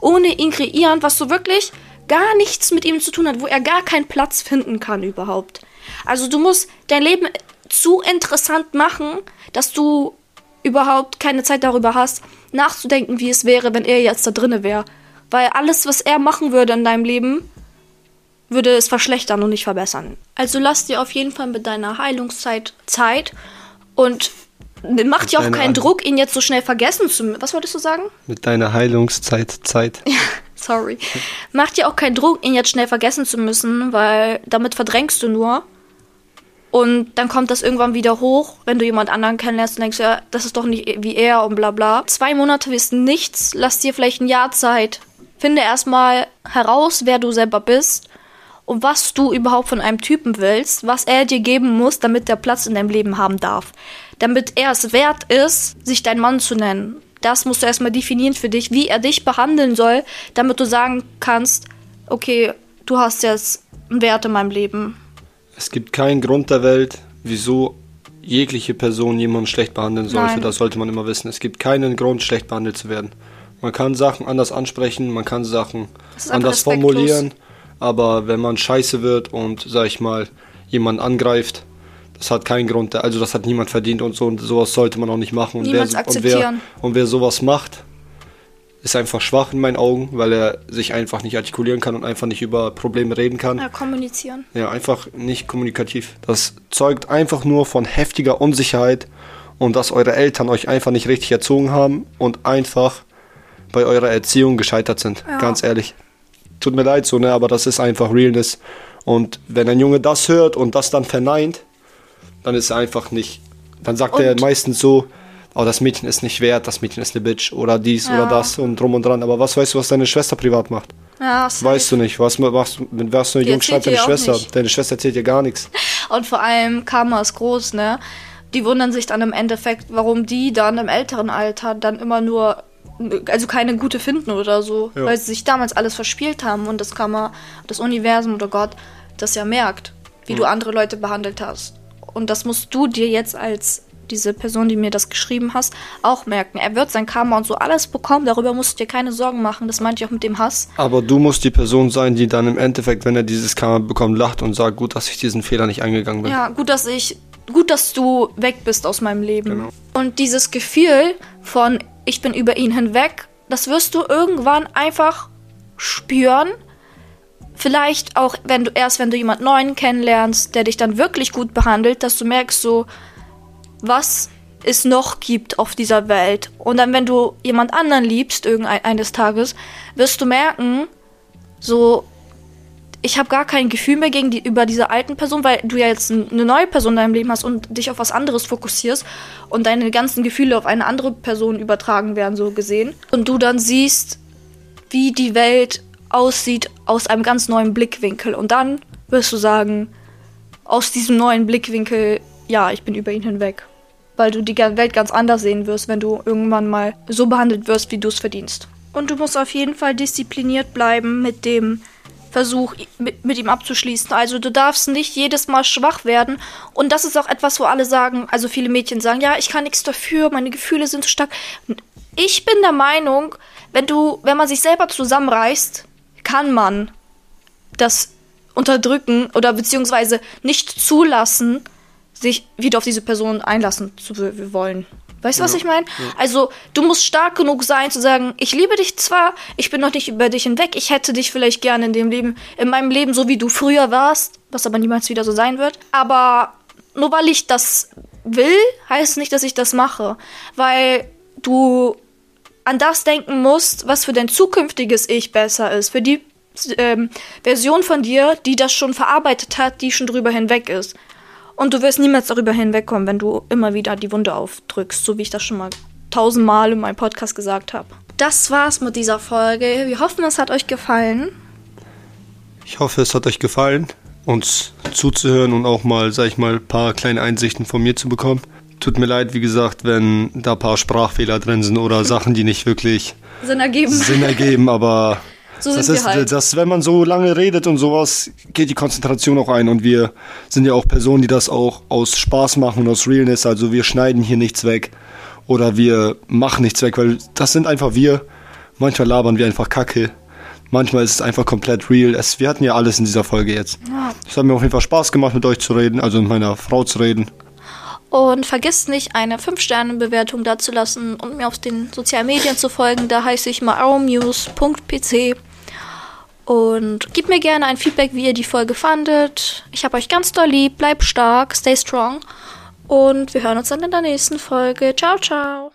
ohne ihn kreieren, was so wirklich gar nichts mit ihm zu tun hat, wo er gar keinen Platz finden kann überhaupt. Also du musst dein Leben zu interessant machen, dass du überhaupt keine Zeit darüber hast, nachzudenken, wie es wäre, wenn er jetzt da drinne wäre. Weil alles, was er machen würde in deinem Leben, würde es verschlechtern und nicht verbessern. Also lass dir auf jeden Fall mit deiner Heilungszeit Zeit und mach dir auch keinen Druck, ihn jetzt so schnell vergessen zu müssen. Was wolltest du sagen?
Mit deiner Heilungszeit Zeit.
Ja, sorry. Mach dir auch keinen Druck, ihn jetzt schnell vergessen zu müssen, weil damit verdrängst du nur. Und dann kommt das irgendwann wieder hoch, wenn du jemand anderen kennenlernst und denkst, ja, das ist doch nicht wie er und bla bla. Zwei Monate wissen nichts, lass dir vielleicht ein Jahr Zeit. Finde erstmal heraus, wer du selber bist und was du überhaupt von einem Typen willst, was er dir geben muss, damit der Platz in deinem Leben haben darf. Damit er es wert ist, sich dein Mann zu nennen. Das musst du erstmal definieren für dich, wie er dich behandeln soll, damit du sagen kannst, okay, du hast jetzt einen Wert in meinem Leben.
Es gibt keinen Grund der Welt, wieso jegliche Person jemanden schlecht behandeln sollte. Nein. Das sollte man immer wissen. Es gibt keinen Grund, schlecht behandelt zu werden. Man kann Sachen anders ansprechen, man kann Sachen anders formulieren, aber wenn man scheiße wird und, sag ich mal, jemanden angreift, das hat keinen Grund, also das hat niemand verdient und so und sowas sollte man auch nicht machen. Und wer, und wer, und wer sowas macht, ist einfach schwach in meinen Augen, weil er sich einfach nicht artikulieren kann und einfach nicht über Probleme reden kann.
Ja, kommunizieren.
Ja, einfach nicht kommunikativ. Das zeugt einfach nur von heftiger Unsicherheit und dass eure Eltern euch einfach nicht richtig erzogen haben und einfach bei eurer Erziehung gescheitert sind. Ja. Ganz ehrlich. Tut mir leid so, ne, aber das ist einfach Realness. Und wenn ein Junge das hört und das dann verneint, dann ist er einfach nicht. Dann sagt und er meistens so, oh, das Mädchen ist nicht wert, das Mädchen ist eine Bitch oder dies ja. oder das und drum und dran. Aber was weißt du, was deine Schwester privat macht? Ja, weißt du nicht. Was machst du, wenn was eine Jung schreibt deine Schwester? Nicht. Deine Schwester erzählt dir gar nichts.
Und vor allem Karma ist groß, ne? Die wundern sich dann im Endeffekt, warum die dann im älteren Alter dann immer nur also keine gute finden oder so, ja. weil sie sich damals alles verspielt haben und das Karma, das Universum oder Gott das ja merkt, wie mhm. du andere Leute behandelt hast. Und das musst du dir jetzt als diese Person, die mir das geschrieben hast, auch merken. Er wird sein Karma und so alles bekommen. Darüber musst du dir keine Sorgen machen. Das meinte ich auch mit dem Hass.
Aber du musst die Person sein, die dann im Endeffekt, wenn er dieses Karma bekommt, lacht und sagt, gut, dass ich diesen Fehler nicht eingegangen bin.
Ja, gut, dass ich, gut, dass du weg bist aus meinem Leben. Genau. Und dieses Gefühl von, ich bin über ihn hinweg, das wirst du irgendwann einfach spüren. Vielleicht auch, wenn du erst, wenn du jemand Neuen kennenlernst, der dich dann wirklich gut behandelt, dass du merkst so, was es noch gibt auf dieser Welt. Und dann, wenn du jemand anderen liebst, irgendeines Tages, wirst du merken, so, ich habe gar kein Gefühl mehr gegen die, über diese alten Person, weil du ja jetzt eine neue Person in deinem Leben hast und dich auf was anderes fokussierst und deine ganzen Gefühle auf eine andere Person übertragen werden, so gesehen. Und du dann siehst, wie die Welt aussieht aus einem ganz neuen Blickwinkel. Und dann wirst du sagen, aus diesem neuen Blickwinkel, ja, ich bin über ihn hinweg. Weil du die Welt ganz anders sehen wirst, wenn du irgendwann mal so behandelt wirst, wie du es verdienst. Und du musst auf jeden Fall diszipliniert bleiben mit dem Versuch, mit, ihm abzuschließen. Also du darfst nicht jedes Mal schwach werden. Und das ist auch etwas, wo alle sagen, also viele Mädchen sagen, ja, ich kann nichts dafür, meine Gefühle sind zu stark. Ich bin der Meinung, wenn du, wenn man sich selber zusammenreißt, kann man das unterdrücken oder beziehungsweise nicht zulassen, sich wieder auf diese Person einlassen zu wollen. Weißt du, ja. was ich meine? Ja. Also, du musst stark genug sein, zu sagen, ich liebe dich zwar, ich bin noch nicht über dich hinweg, ich hätte dich vielleicht gerne in dem Leben, in meinem Leben, so wie du früher warst, was aber niemals wieder so sein wird. Aber nur weil ich das will, heißt nicht, dass ich das mache. Weil du an das denken musst, was für dein zukünftiges Ich besser ist. Für die ähm, Version von dir, die das schon verarbeitet hat, die schon drüber hinweg ist. Und du wirst niemals darüber hinwegkommen, wenn du immer wieder die Wunde aufdrückst, so wie ich das schon mal tausendmal in meinem Podcast gesagt habe. Das war's mit dieser Folge. Wir hoffen, es hat euch gefallen.
Ich hoffe, es hat euch gefallen, uns zuzuhören und auch mal, sag ich mal, ein paar kleine Einsichten von mir zu bekommen. Tut mir leid, wie gesagt, wenn da ein paar Sprachfehler drin sind oder Sachen, die nicht wirklich
Sinn ergeben.
Sinn ergeben, aber so das ist, halt. dass wenn man so lange redet und sowas, geht die Konzentration auch ein. Und wir sind ja auch Personen, die das auch aus Spaß machen und aus Realness. Also wir schneiden hier nichts weg oder wir machen nichts weg, weil das sind einfach wir. Manchmal labern wir einfach Kacke. Manchmal ist es einfach komplett real. Es, wir hatten ja alles in dieser Folge jetzt. Es hat mir auf jeden Fall Spaß gemacht, mit euch zu reden, also mit meiner Frau zu reden.
Und vergisst nicht, eine 5-Sterne-Bewertung dazulassen und mir auf den sozialen Medien zu folgen. Da heiße ich maaromuse.pc. Und gebt mir gerne ein Feedback, wie ihr die Folge fandet. Ich habe euch ganz doll lieb. Bleibt stark, stay strong. Und wir hören uns dann in der nächsten Folge. Ciao, ciao.